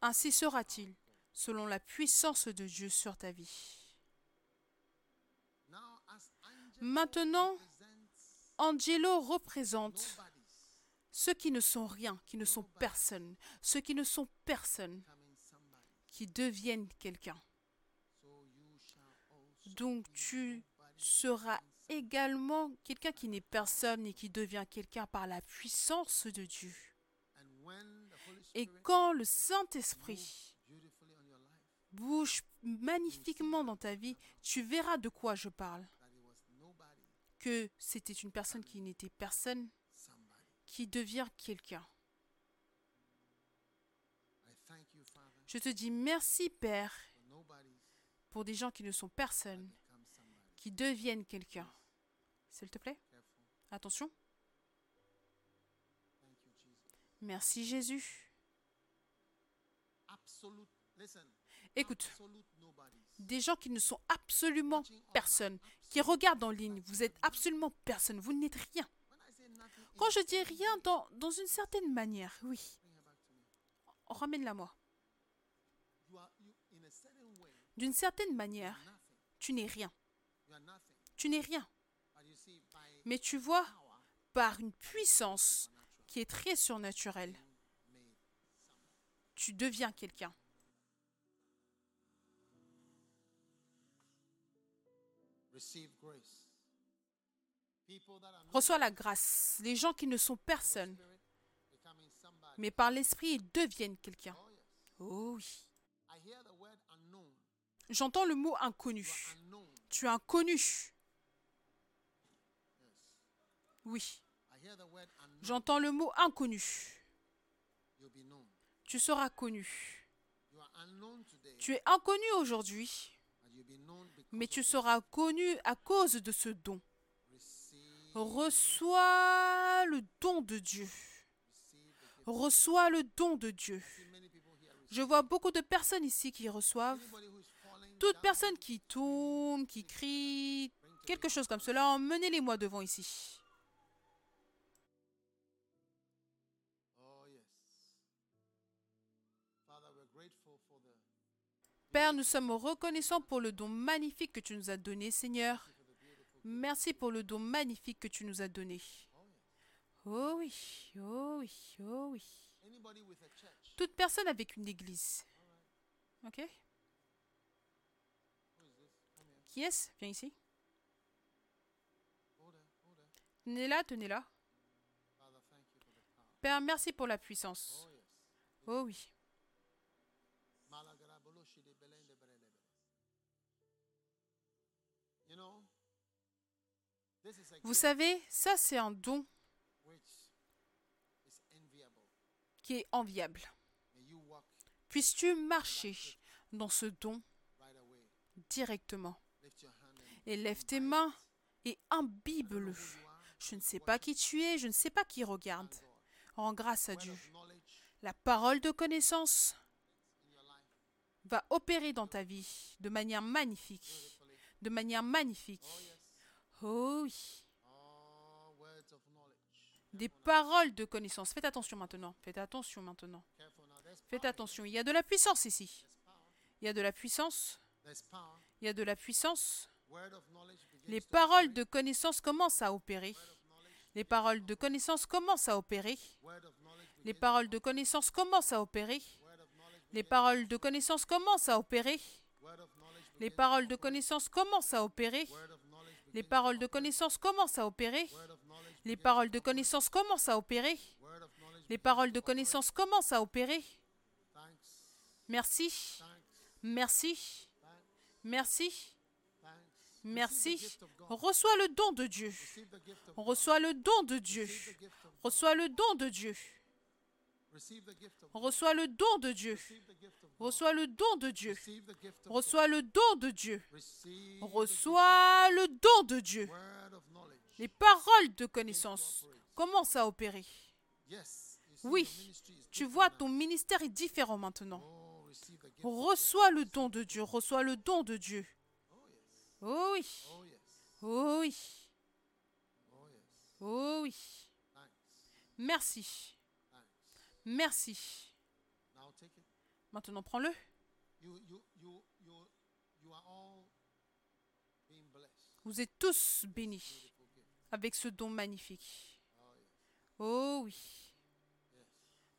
Ainsi sera-t-il, selon la puissance de Dieu sur ta vie. Maintenant, Angelo représente ceux qui ne sont rien, qui ne sont personne, ceux qui ne sont personne, qui deviennent quelqu'un. Donc tu seras également quelqu'un qui n'est personne et qui devient quelqu'un par la puissance de Dieu. Et quand le Saint-Esprit bouge magnifiquement dans ta vie, tu verras de quoi je parle. Que c'était une personne qui n'était personne, qui devient quelqu'un. Je te dis merci Père pour des gens qui ne sont personne, qui deviennent quelqu'un. S'il te plaît, attention. Merci Jésus. Écoute. Des gens qui ne sont absolument personne, qui regardent en ligne, vous êtes absolument personne, vous n'êtes rien. Quand je dis rien dans, dans une certaine manière, oui, ramène-la moi. D'une certaine manière, tu n'es rien. Tu n'es rien. Mais tu vois, par une puissance qui est très surnaturelle, tu deviens quelqu'un. Reçois la grâce. Les gens qui ne sont personne, mais par l'esprit, ils deviennent quelqu'un. Oh. Oh oui. J'entends le mot inconnu. Tu es inconnu. Oui. J'entends le mot inconnu. Tu seras connu. Tu es inconnu aujourd'hui, mais tu seras connu à cause de ce don. Reçois le don de Dieu. Reçois le don de Dieu. Je vois beaucoup de personnes ici qui reçoivent. Toute personne qui tourne, qui crie, quelque chose comme cela, emmenez-les-moi devant ici. Père, nous sommes reconnaissants pour le don magnifique que tu nous as donné, Seigneur. Merci pour le don magnifique que tu nous as donné. Oh oui, oh oui, oh oui. Toute personne avec une église. Ok Qui est-ce? Viens ici. Tenez-la, tenez-la. Père, merci pour la puissance. Oh oui. Vous savez, ça c'est un don qui est enviable. Puisses-tu marcher dans ce don directement? Et lève tes mains et imbibe-le. Je ne sais pas qui tu es, je ne sais pas qui regarde. Rends grâce à Dieu. La parole de connaissance va opérer dans ta vie de manière magnifique. De manière magnifique. Oh oui. Knowledge. Des paroles de connaissance. Faites attention maintenant. Faites attention maintenant. Faites attention. Il y a de la puissance ici. Il y a de la puissance. Il y a de la puissance. Les paroles de connaissance commencent à opérer. Les paroles de connaissance commencent à opérer. Les paroles de connaissance commencent à opérer. Les paroles de connaissance commencent à opérer. Les paroles de connaissance commencent à opérer. Les paroles de connaissance commencent à opérer. Les paroles de connaissance commencent à opérer. Les paroles de connaissance commencent à opérer. Merci, merci, merci, merci. Reçois le don de Dieu. Reçois le don de Dieu. Reçois le don de Dieu. Receive the gift of God. Reçois le don de Dieu. Reçois le don de Dieu. Reçois le don de Dieu. Reçois le don de Dieu. Les paroles de connaissance commencent à opérer. Oui, tu vois, ton ministère est différent maintenant. Oh. Reçois le don de Dieu. Reçois le don de Dieu. Oh. Oh oui. Oh. Oh oui. Oh. Oh oui. Thanks. Merci. Merci. Maintenant, prends-le. Vous êtes tous bénis avec ce don magnifique. Oh. Oh oui.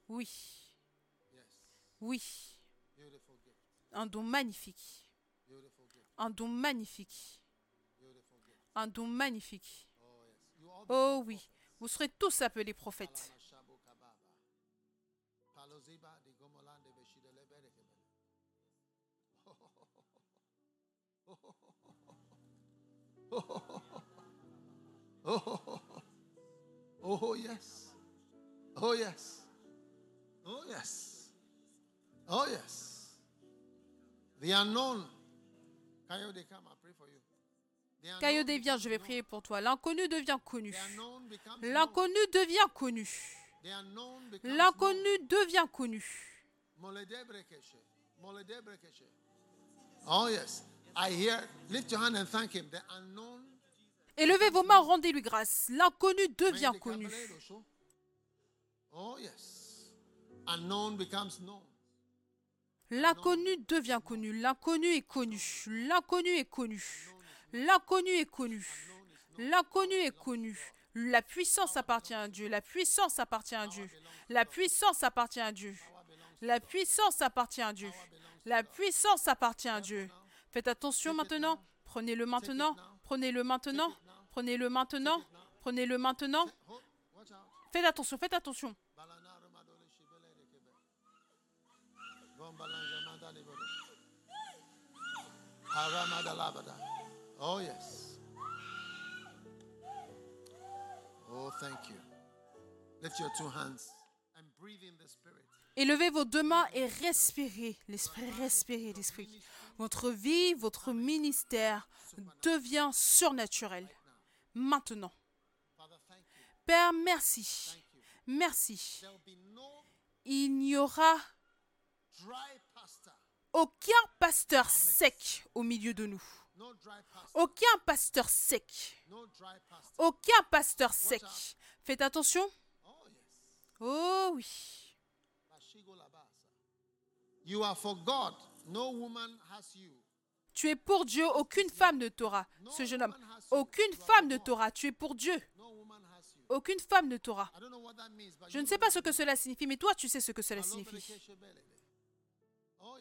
Oui. Oui. Un don magnifique. Un don magnifique. Un don magnifique. Oh Oh oui. Vous serez tous appelés prophètes. Oh yes. Oh yes. Oh yes. Oh yes. The unknown. Viens, becomes je vais prier pour toi. L'inconnu devient connu. L'inconnu devient connu. L'inconnu devient connu. Oh, yes. I hear. Lift your hand and thank him. The unknown. Élevez vos mains, rendez-lui grâce. L'inconnu devient connu. Oh, yes. Unknown becomes known. L'inconnu devient connu. L'inconnu est connu. L'inconnu est connu. L'inconnu est connu. L'inconnu est connu. La puissance appartient à Dieu. La puissance appartient à Dieu. La puissance appartient à Dieu. La puissance appartient à Dieu. La puissance appartient à Dieu. Faites attention maintenant. Prenez-le maintenant. Prenez-le maintenant. Prenez-le maintenant. Prenez-le maintenant. Faites attention. Faites attention. Oh, yes. Oh, thank you. Lift your two hands and breathe in the Spirit. Élevez vos deux mains et respirez. L'esprit, respirez l'esprit. Votre vie, votre ministère devient surnaturel. Maintenant. Père, merci. Merci. Il n'y aura aucun pasteur sec au milieu de nous. Aucun pasteur sec. Aucun pasteur sec. Faites attention. Oh oui. You are for God No woman has you. Tu es pour Dieu, aucune femme ne t'aura. Ce jeune homme, aucune femme ne t'aura. Tu es pour Dieu, aucune femme ne t'aura. Je ne sais pas ce que cela signifie, mais toi, tu sais ce que cela signifie. Oh.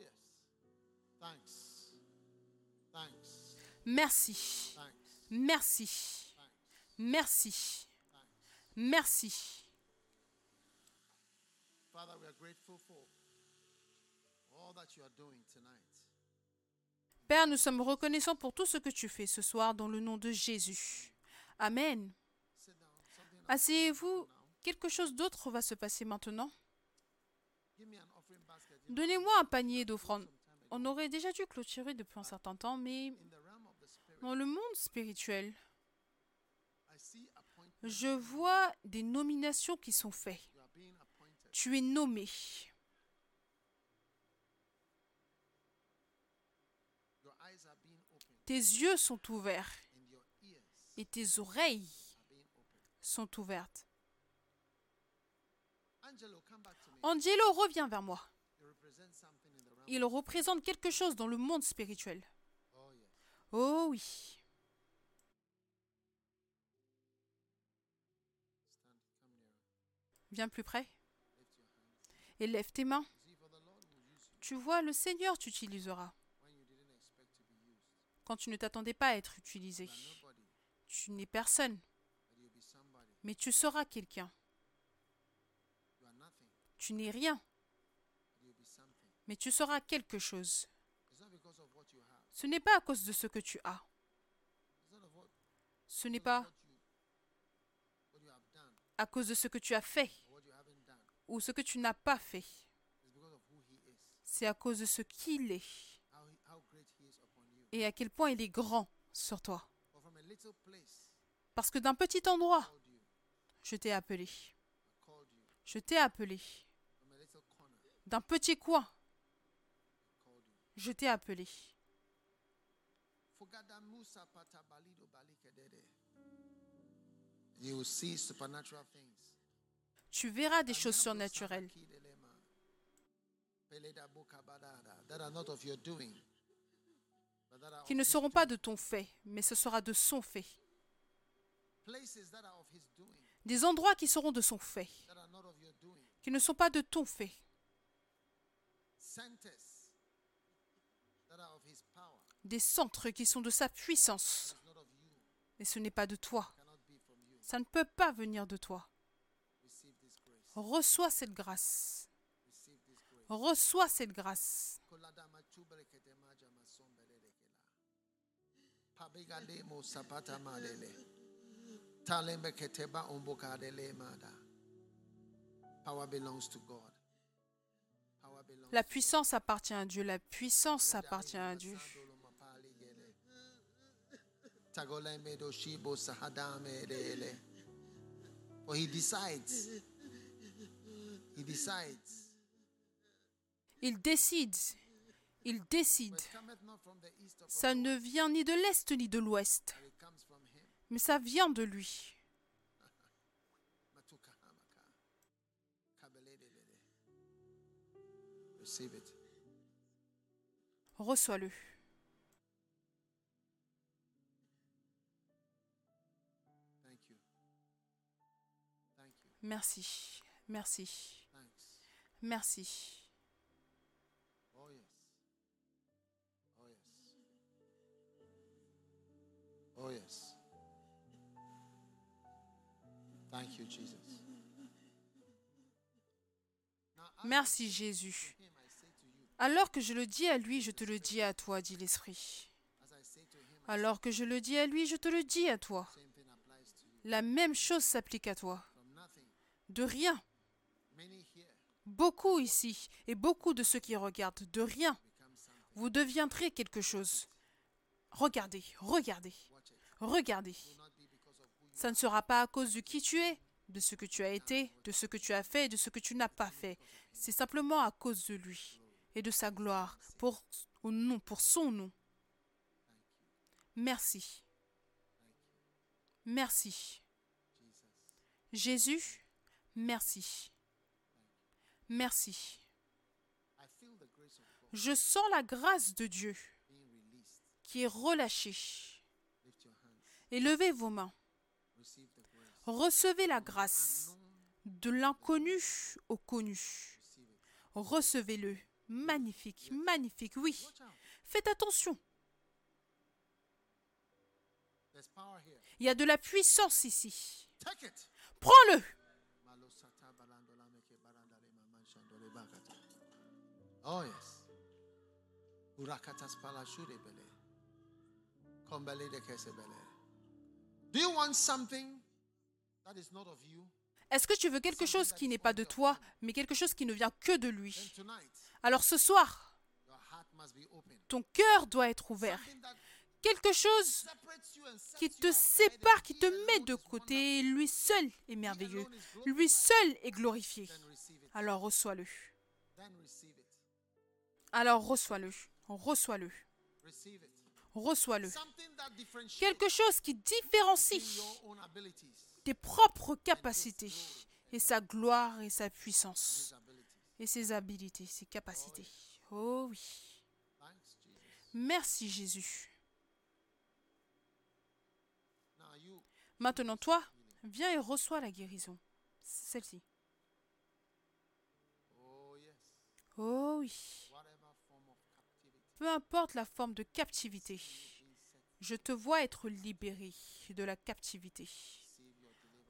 Merci, Thanks. merci, merci, merci. Père, nous sommes reconnaissants pour tout ce que tu fais ce soir dans le nom de Jésus. Amen. Asseyez-vous. Quelque chose d'autre va se passer maintenant? Donnez-moi un panier d'offrandes. On aurait déjà dû clôturer depuis un certain temps, mais dans le monde spirituel, je vois des nominations qui sont faites. Tu es nommé. Your eyes are being opened Tes yeux sont ouverts et tes oreilles sont ouvertes. Angelo, revient vers moi. Il représente quelque chose dans le monde spirituel. Oh oui. Viens plus près et lève tes mains. Tu vois, le Seigneur t'utilisera when you didn't expect to be used. Quand tu ne t'attendais pas à être utilisé. Tu n'es personne, mais tu seras quelqu'un. Tu n'es rien, mais tu seras quelque chose. Ce n'est pas à cause de ce que tu as. Ce n'est pas à cause de ce que tu as fait ou ce que tu n'as pas fait. C'est à cause de ce qu'il est how, he, how great He is upon you. Et à quel point il est grand sur toi. Parce que d'un petit endroit, je t'ai appelé. Je t'ai appelé. D'un petit coin, je t'ai appelé. Tu verras des choses surnaturelles qui ne seront pas de ton fait, mais ce sera de son fait. Des endroits qui seront de son fait, qui ne sont pas de ton fait. Des centres qui sont de sa puissance, mais ce n'est pas de toi. Ça ne peut pas venir de toi. Reçois cette grâce. Reçois cette grâce. La puissance appartient à Dieu. La puissance appartient à Dieu. Il décide. Il décide. Ça ne vient ni de l'Est ni de l'Ouest, mais ça vient de lui. Reçois-le. Merci. Merci. Merci. Oh Merci Jésus. Alors que je le dis à lui, je te le dis à toi, dit l'Esprit. Alors que je le dis à lui, je te le dis à toi. La même chose s'applique à toi. De rien. Beaucoup ici et beaucoup de ceux qui regardent, de rien. Vous deviendrez quelque chose. Regardez, regardez. Regardez. Ça ne sera pas à cause de qui tu es, de ce que tu as été, de ce que tu as fait et de ce que tu n'as pas fait. C'est simplement à cause de lui et de sa gloire, pour, au nom, pour son nom. Merci. Merci. Jésus, merci. Merci. Je sens la grâce de Dieu qui est relâchée. Et levez vos mains. Recevez la grâce de l'inconnu au connu. Recevez-le. Magnifique, magnifique, oui. Faites attention. Il y a de la puissance ici. Prends-le. Oh yes. De. Do you want something that is not of you? Est-ce que tu veux quelque chose qui n'est pas de toi, mais quelque chose qui ne vient que de lui? Alors ce soir, ton cœur doit être ouvert. Quelque chose qui te sépare, qui te met de côté. Lui seul est merveilleux. Lui seul est glorifié. Alors reçois-le. Alors reçois-le. Reçois-le. Reçois-le. Quelque chose qui différencie tes propres capacités et sa gloire et sa puissance et ses habilités, ses capacités. Oh oui. Merci Jésus. Maintenant toi, viens et reçois la guérison. Celle-ci. Oh. Oh oui. Peu importe la forme de captivité, je te vois être libéré de la captivité.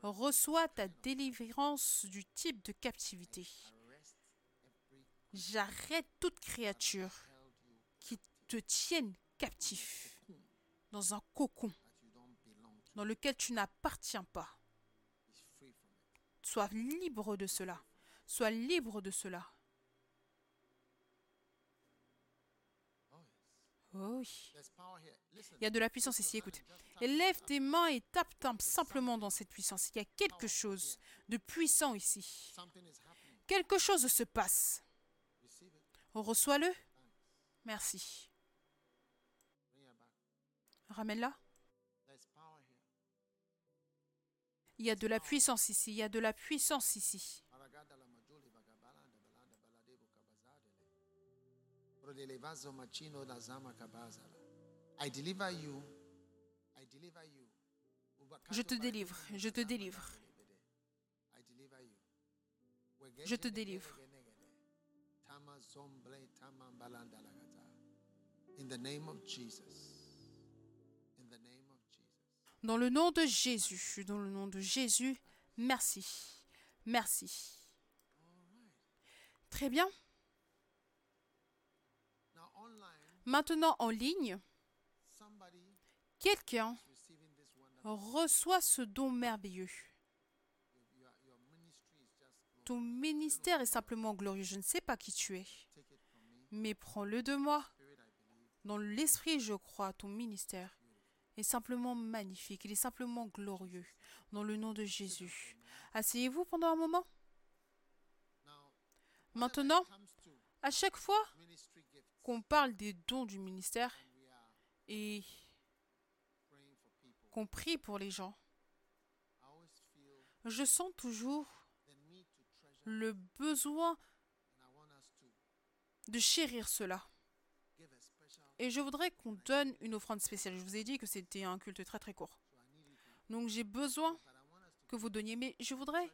Reçois ta délivrance du type de captivité. J'arrête toute créature qui te tienne captif dans un cocon dans lequel tu n'appartiens pas. Sois libre de cela. Sois libre de cela. Oh yes. Oh oui. Il y a de la puissance ici, écoute. Et lève tes mains et tape, tape simplement dans cette puissance. Il y a quelque chose de puissant ici. Quelque chose se passe. Receive it. Reçois-le. Merci. Ramène-la. Il y a de la puissance ici. Il y a de la puissance ici. I deliver you. I deliver you. Ubakato Je te délivre. Je te délivre. Je te délivre. genegede. Tama zomble tama balanda lagata. In the name of Jesus. In the name of Jesus. Dans le nom de Jésus. Dans le nom de Jésus. Merci. Merci. Très bien. Now online, Maintenant en ligne, quelqu'un reçoit ce don merveilleux. Ton ministère est simplement glorieux. Je ne sais pas qui tu es, mais prends-le de moi. Dans l'esprit, je crois, ton ministère est simplement magnifique. Il est simplement glorieux. Dans le nom de Jésus. Asseyez-vous pendant un moment. Maintenant, à chaque fois qu'on parle des dons du ministère et qu'on prie pour les gens, je sens toujours le besoin de chérir cela. Et je voudrais qu'on donne une offrande spéciale. Je vous ai dit que c'était un culte très très court. Donc j'ai besoin que vous donniez. Mais je voudrais.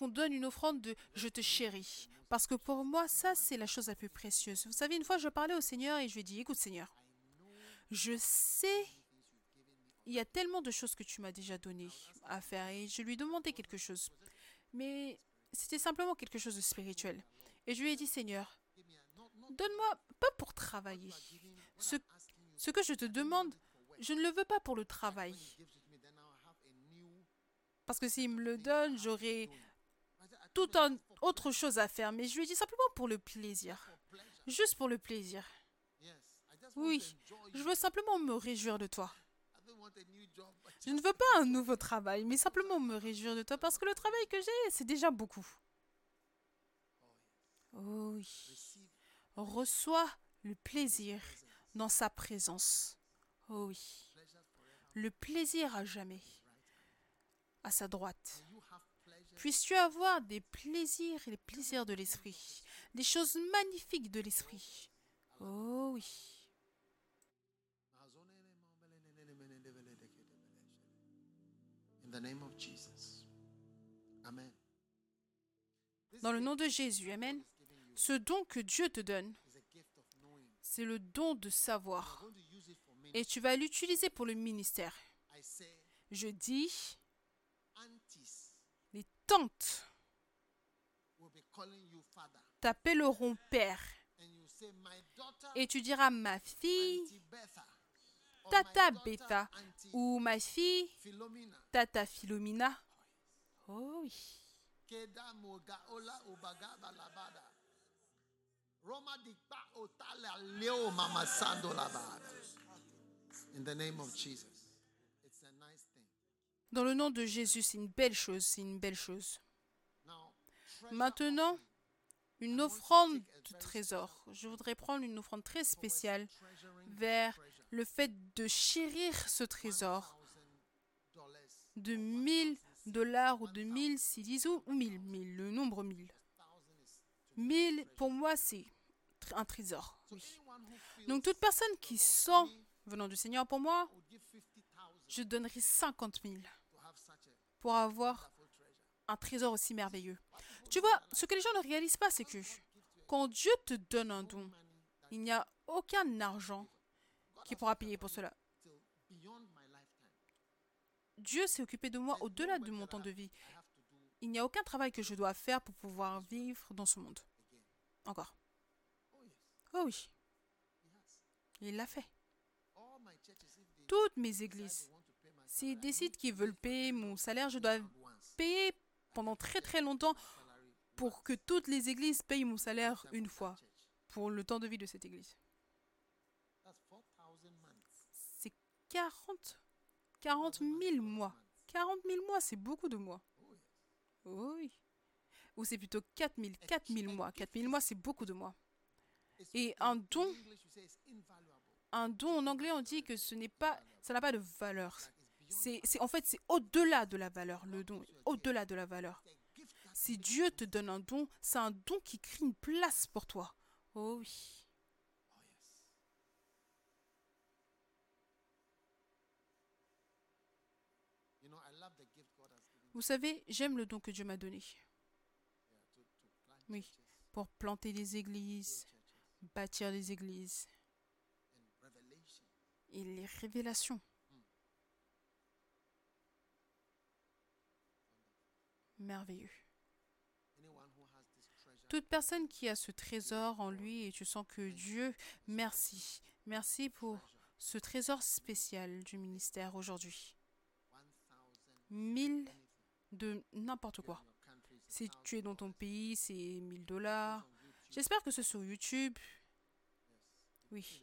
Qu'on donne une offrande de je te chéris. Parce que pour moi, ça, c'est la chose la plus précieuse. Vous savez, une fois, je parlais au Seigneur et je lui ai dit, écoute Seigneur, je sais, il y a tellement de choses que tu m'as déjà donné à faire et je lui ai demandé quelque chose. Mais c'était simplement quelque chose de spirituel. Et je lui ai dit, Seigneur, donne-moi pas pour travailler. Ce, ce que je te demande, je ne le veux pas pour le travail. Parce que s'il me le donne, j'aurai tout un autre chose à faire. Mais je lui ai dit simplement pour le plaisir. Juste pour le plaisir. Oui, je veux simplement me réjouir de toi. Je ne veux pas un nouveau travail, mais simplement me réjouir de toi parce que le travail que j'ai, c'est déjà beaucoup. Oh oui. Reçois le plaisir dans sa présence. Oh oui. Le plaisir à jamais. À sa droite. Puisses-tu avoir des plaisirs et les plaisirs de l'esprit, des choses magnifiques de l'esprit? Oh oui. Amen. Dans le nom de Jésus, Amen. Ce don que Dieu te donne, c'est le don de savoir. Et tu vas l'utiliser pour le ministère. Je dis, father. t'appelleront père. Et tu diras ma fille, Tata. Auntie ou ma fille. Tata Philomina. Oh. In the name of Jesus. Dans le nom de Jésus, c'est une belle chose, c'est une belle chose. Maintenant, une offrande de trésor. Je voudrais prendre une offrande très spéciale vers le fait de chérir ce trésor de 1000 dollars ou de 1000 cedis ou 1000, 1000, le nombre 1000. Thousand is. 1000, pour moi, c'est un trésor. Donc, toute personne qui sent venant du Seigneur pour moi, would give 50,000 je donnerai 50 000 to have such a pour avoir un trésor aussi merveilleux. Tu vois, ce que les gens ne réalisent pas, c'est que quand Dieu te donne un don, il n'y a aucun argent qui pourra payer pour cela. Dieu s'est occupé de moi au-delà de mon temps de vie. Il n'y a aucun travail que je dois faire pour pouvoir vivre dans ce monde. Encore. Oh oui, il l'a fait. Toutes mes églises, s'ils décident qu'ils veulent payer mon salaire, je dois payer pendant très très longtemps pour que toutes les églises payent mon salaire une fois pour le temps de vie de cette église. That's 4,000 months. C'est 40, 40 000 mois. 40 000 mois, c'est beaucoup de mois. Oui. Ou c'est plutôt 4 000, 4 000 mois. 4 000 mois, c'est beaucoup de mois. Et un don, un don en anglais, on dit que ce n'est pas, ça n'a pas de valeur. C'est, en fait, c'est au-delà de la valeur. Le don au-delà de la valeur. Si Dieu te donne un don, c'est un don qui crée une place pour toi. Oh oui. Vous savez, j'aime le don que Dieu m'a donné Oui. pour planter des églises, bâtir des églises et les révélations. Merveilleux. Toute personne qui a ce trésor en lui et tu sens que Dieu, merci, merci pour ce trésor spécial du ministère aujourd'hui. 1,000 Mille de n'importe quoi. Si tu es dans ton pays, c'est 1000 dollars. J'espère que c'est sur YouTube. Oui.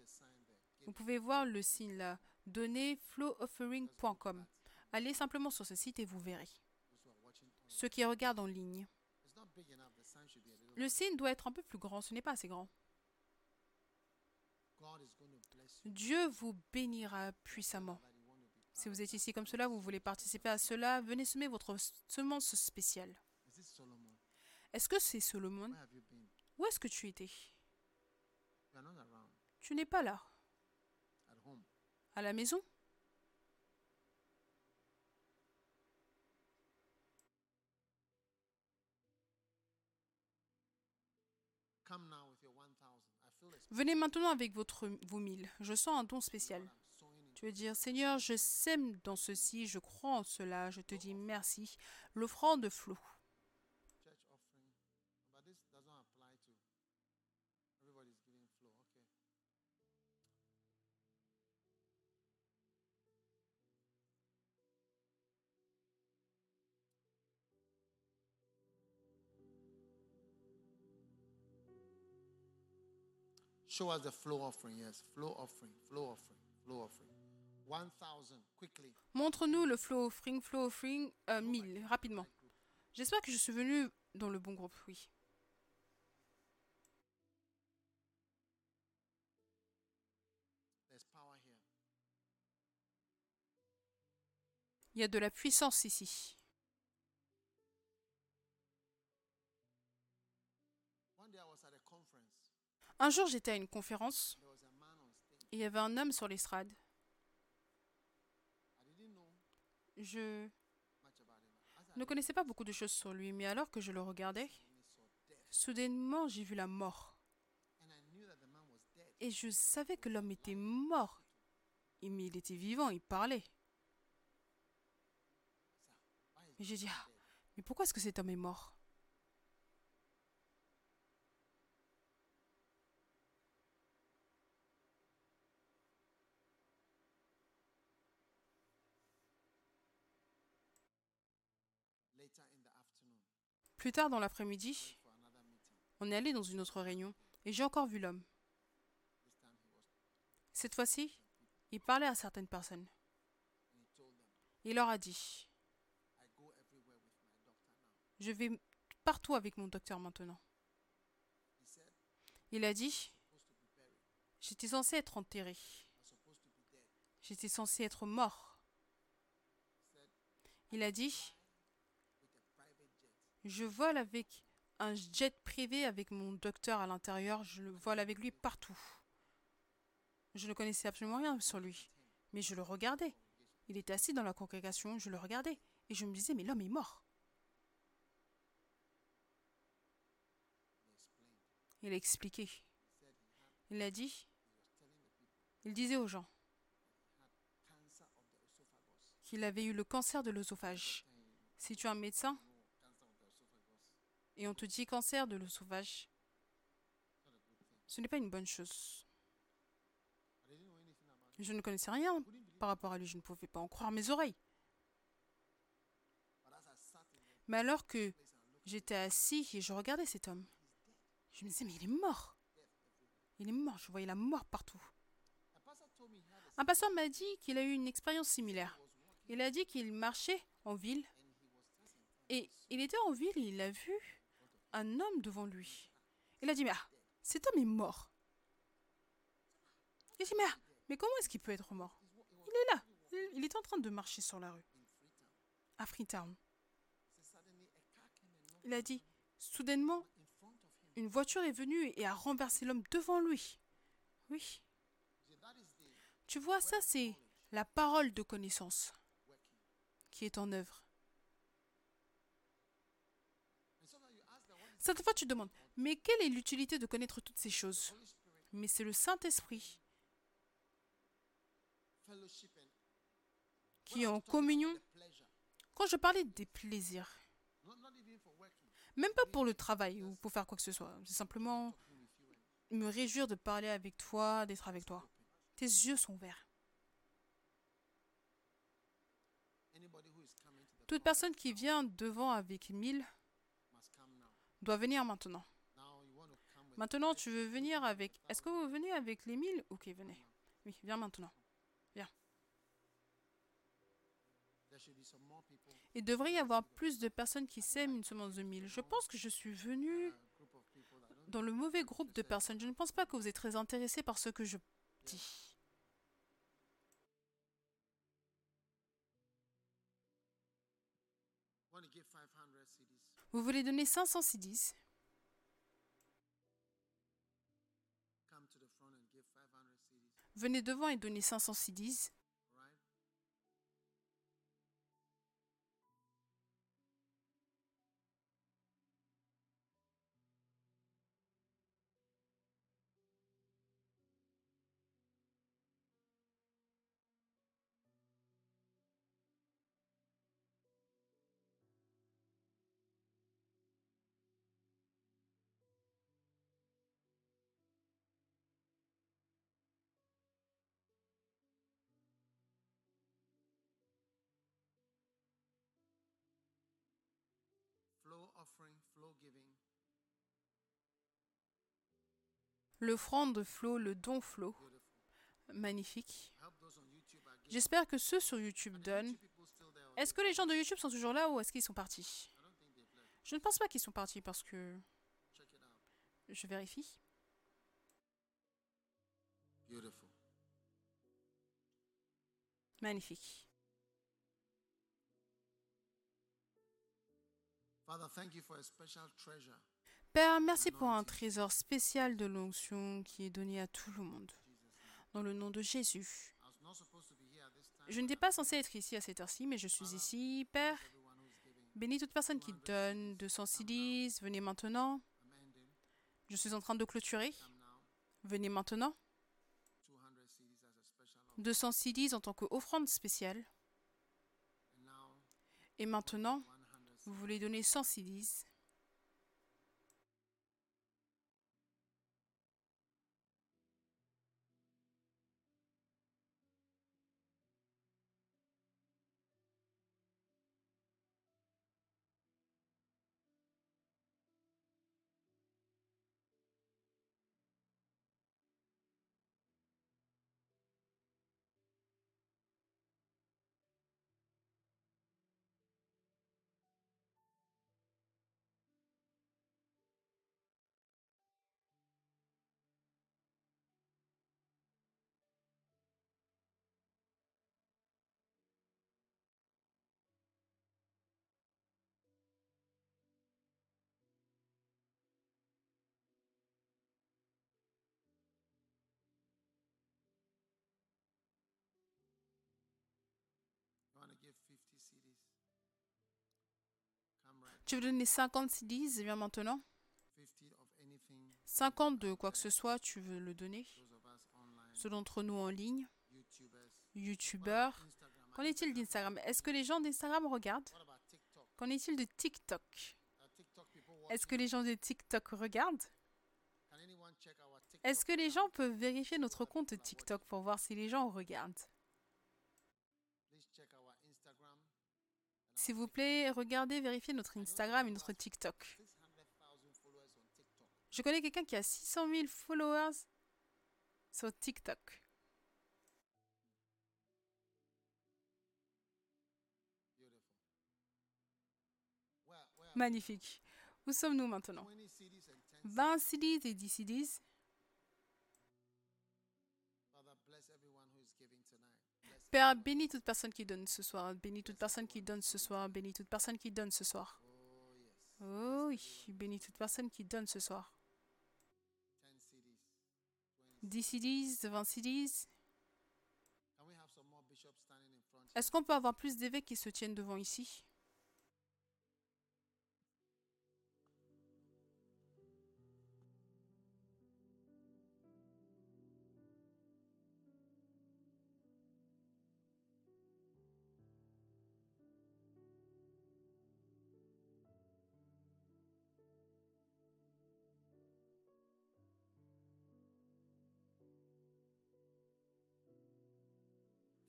Vous pouvez voir le signe là. Donnez flowoffering.com. Allez simplement sur ce site et vous verrez. those who are watching online. Ceux qui regardent en ligne. Le signe doit être un peu plus grand. Ce n'est pas assez grand. Dieu vous bénira puissamment. Si vous êtes ici comme cela, vous voulez participer à cela, venez semer votre semence spéciale. Est-ce que c'est Solomon? Où est-ce que tu étais? Tu n'es pas là. À la maison? Venez maintenant avec votre, vos mille. Je sens un don spécial. Tu veux dire, Seigneur, je sème dans ceci, je crois en cela, je te dis merci. L'offrande de Show us the flow offering, yes. Flow offering, flow offering, flow offering. 1,000, quickly. Montre-nous le flow offering, flow offering, euh, 1000, rapidement. J'espère que je suis venu dans le bon groupe, oui. Il y a de la puissance ici. Un jour, j'étais à une conférence et il y avait un homme sur l'estrade. Je ne connaissais pas beaucoup de choses sur lui, mais alors que je le regardais, soudainement, j'ai vu la mort. Et je savais que l'homme était mort. Mais il était vivant, il parlait. Et j'ai dit, ah, mais pourquoi est-ce que cet homme est mort Later in the afternoon, Plus tard dans l'après-midi, on est allé dans une autre réunion et j'ai encore vu l'homme. Cette fois-ci, il parlait à certaines personnes. Il leur a dit, je vais partout avec mon docteur maintenant. Il a dit, j'étais censé être enterré. J'étais censé être mort. Il a dit, with a private jet. Je vole avec un jet privé avec mon docteur à l'intérieur. Je le vole avec lui partout. Je ne connaissais absolument rien sur lui. Mais je le regardais. Il était assis dans la congrégation, je le regardais. Et je me disais, mais l'homme est mort. Il a expliqué. Il a dit, il disait aux gens qu'il avait eu le cancer de l'œsophage. Si tu es un médecin no, cancer of the esophagus. Et on te dit cancer de good thing. ce n'est pas une bonne chose. Je ne connaissais rien par rapport à lui, je ne pouvais pas en croire mes oreilles. Mais alors que j'étais assis et je regardais cet homme, je me disais, mais il est mort. Il est mort, je voyais la mort partout. Un pasteur m'a dit qu'il a eu une expérience similaire. Il a dit qu'il marchait en ville et il était en ville et il a vu un homme devant lui. Il a dit, mais ah, cet homme est mort. Il a dit, mais, ah, mais comment est-ce qu'il peut être mort? Il est là. Il, est en train de marcher sur la rue, à Freetown. Il a dit, soudainement, une voiture est venue et a renversé l'homme devant lui. Oui. Tu vois, ça c'est la parole de connaissance qui est en œuvre. And sometimes you ask that what is Cette fois, tu demandes, mais quelle est l'utilité de connaître toutes ces choses? Mais c'est le Saint-Esprit qui est en communion. Quand je parlais des plaisirs, même pas pour le travail ou pour faire quoi que ce soit, c'est simplement me réjouir de parler avec toi, d'être avec toi. Tes yeux sont ouverts. Toute personne qui vient devant avec mille. Doit venir maintenant. Maintenant, tu veux venir avec... Est-ce que vous venez avec les mille Ok, venez. Oui, viens maintenant. people, Il devrait y avoir plus de personnes qui sèment une semence de mille. Je pense que je suis venu dans le mauvais groupe de personnes. Je ne pense pas que vous êtes très intéressés par ce que je dis. Vous voulez donner 500 CDs Come to the front and give 500 CDs. Venez devant et donnez 500 CDs. L'offrande flow, le don flow. Magnifique. J'espère que ceux sur YouTube donnent. Est-ce que les gens de YouTube sont toujours là ou est-ce qu'ils sont partis? Je ne pense pas qu'ils sont partis parce que je vérifie. Magnifique. Father, thank you for a special treasure Père, merci pour un trésor spécial de l'onction qui est donné à tout le monde. Dans le nom de Jésus. Je n'étais pas censé être ici à cette heure-ci, mais je suis ici. Père, bénis toute personne qui donne 200 CDs. Venez maintenant. Je suis en train de clôturer. Venez maintenant. 200 CDs as a special offering. 200 CDs en tant qu'offrande spéciale. Et maintenant, 100 vous voulez donner 100 CDs. Tu veux donner 50 CDs Viens maintenant. 50 of anything. 50 de quoi que ce soit, tu veux le donner. Ceux d'entre nous en ligne, YouTubeurs. Qu'en est-il d'Instagram? Est-ce que les gens d'Instagram regardent? Qu'en est-il de TikTok? Est-ce que les gens de TikTok regardent? Est-ce que les gens peuvent vérifier notre compte TikTok pour voir si les gens regardent Please check our Instagram. and S'il vous plaît, regardez, vérifiez notre Instagram et notre TikTok. 600,000 followers on TikTok. Je connais quelqu'un qui a 600 000 followers sur TikTok. Magnifique. Où sommes-nous maintenant? 20 CDs and 10 20 CDs et 10 CDs. Père, bénis toute personne qui donne ce soir. Bénis toute personne qui donne ce soir. Bénis toute personne qui donne ce soir. Oh, oui, bénis toute personne qui donne ce soir. 10 CDs. 10 CDs, 20 CDs. Est-ce qu'on peut avoir plus d'évêques qui se tiennent devant ici?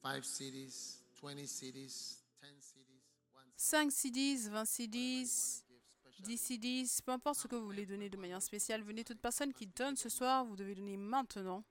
5 CDs, 20 Whatever you CDs, wanna give 10 specially. CDs, peu importe ce que vous voulez donner de manière spéciale, venez toute personne qui donne ce soir, vous devez donner maintenant.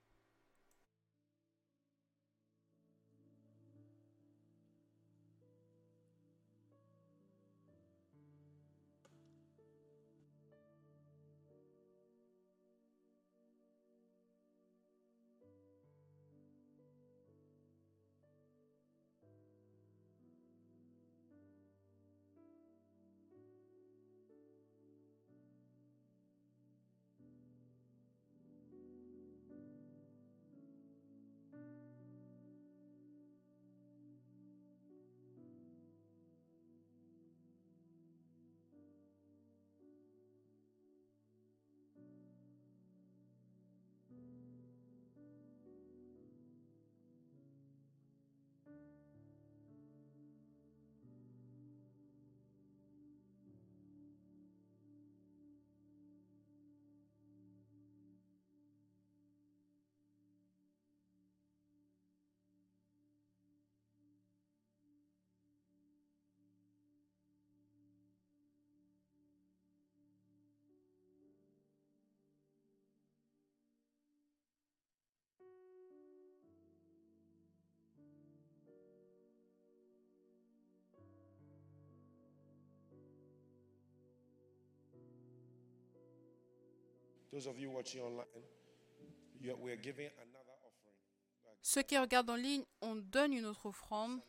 Ceux qui regardent en ligne, on donne une autre offrande.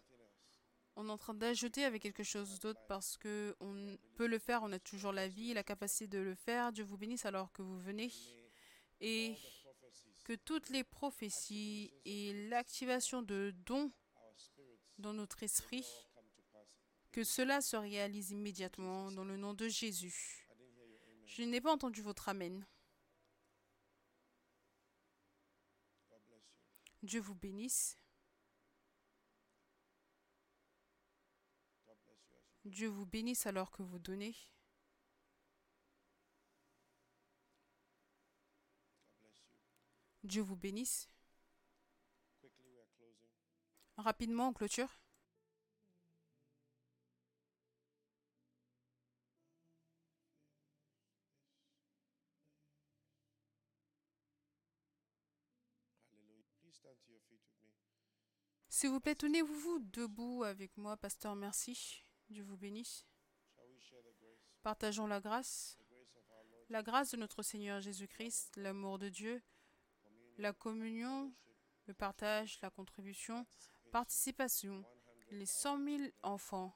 on est en train d'ajouter avec quelque chose d'autre parce que on peut le faire, on a toujours la vie, la capacité de le faire. Dieu vous bénisse alors que vous venez et que toutes les prophéties et l'activation de dons dans notre esprit, que cela se réalise immédiatement dans le nom de Jésus. Je n'ai pas entendu votre Amen. Dieu vous bénisse. Dieu vous bénisse alors que vous donnez. Dieu vous bénisse. Rapidement, en clôture. S'il vous plaît, tenez-vous debout avec moi, pasteur, merci. Dieu vous bénisse. Partageons la grâce, la grâce de notre Seigneur Jésus-Christ, l'amour de Dieu, la communion, le partage, la contribution, participation, les 100 000 enfants,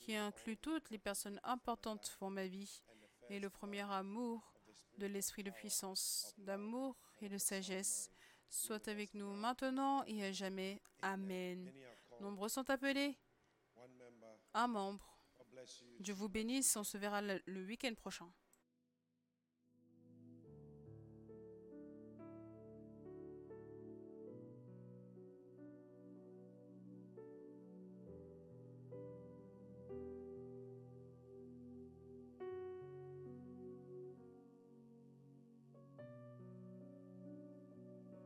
qui incluent toutes les personnes importantes pour ma vie, et le premier amour de l'esprit de puissance, d'amour et de sagesse, soit avec nous maintenant et à jamais. Amen. Nombreux sont appelés. Un membre. Dieu vous bénisse. On se verra le, le week-end prochain.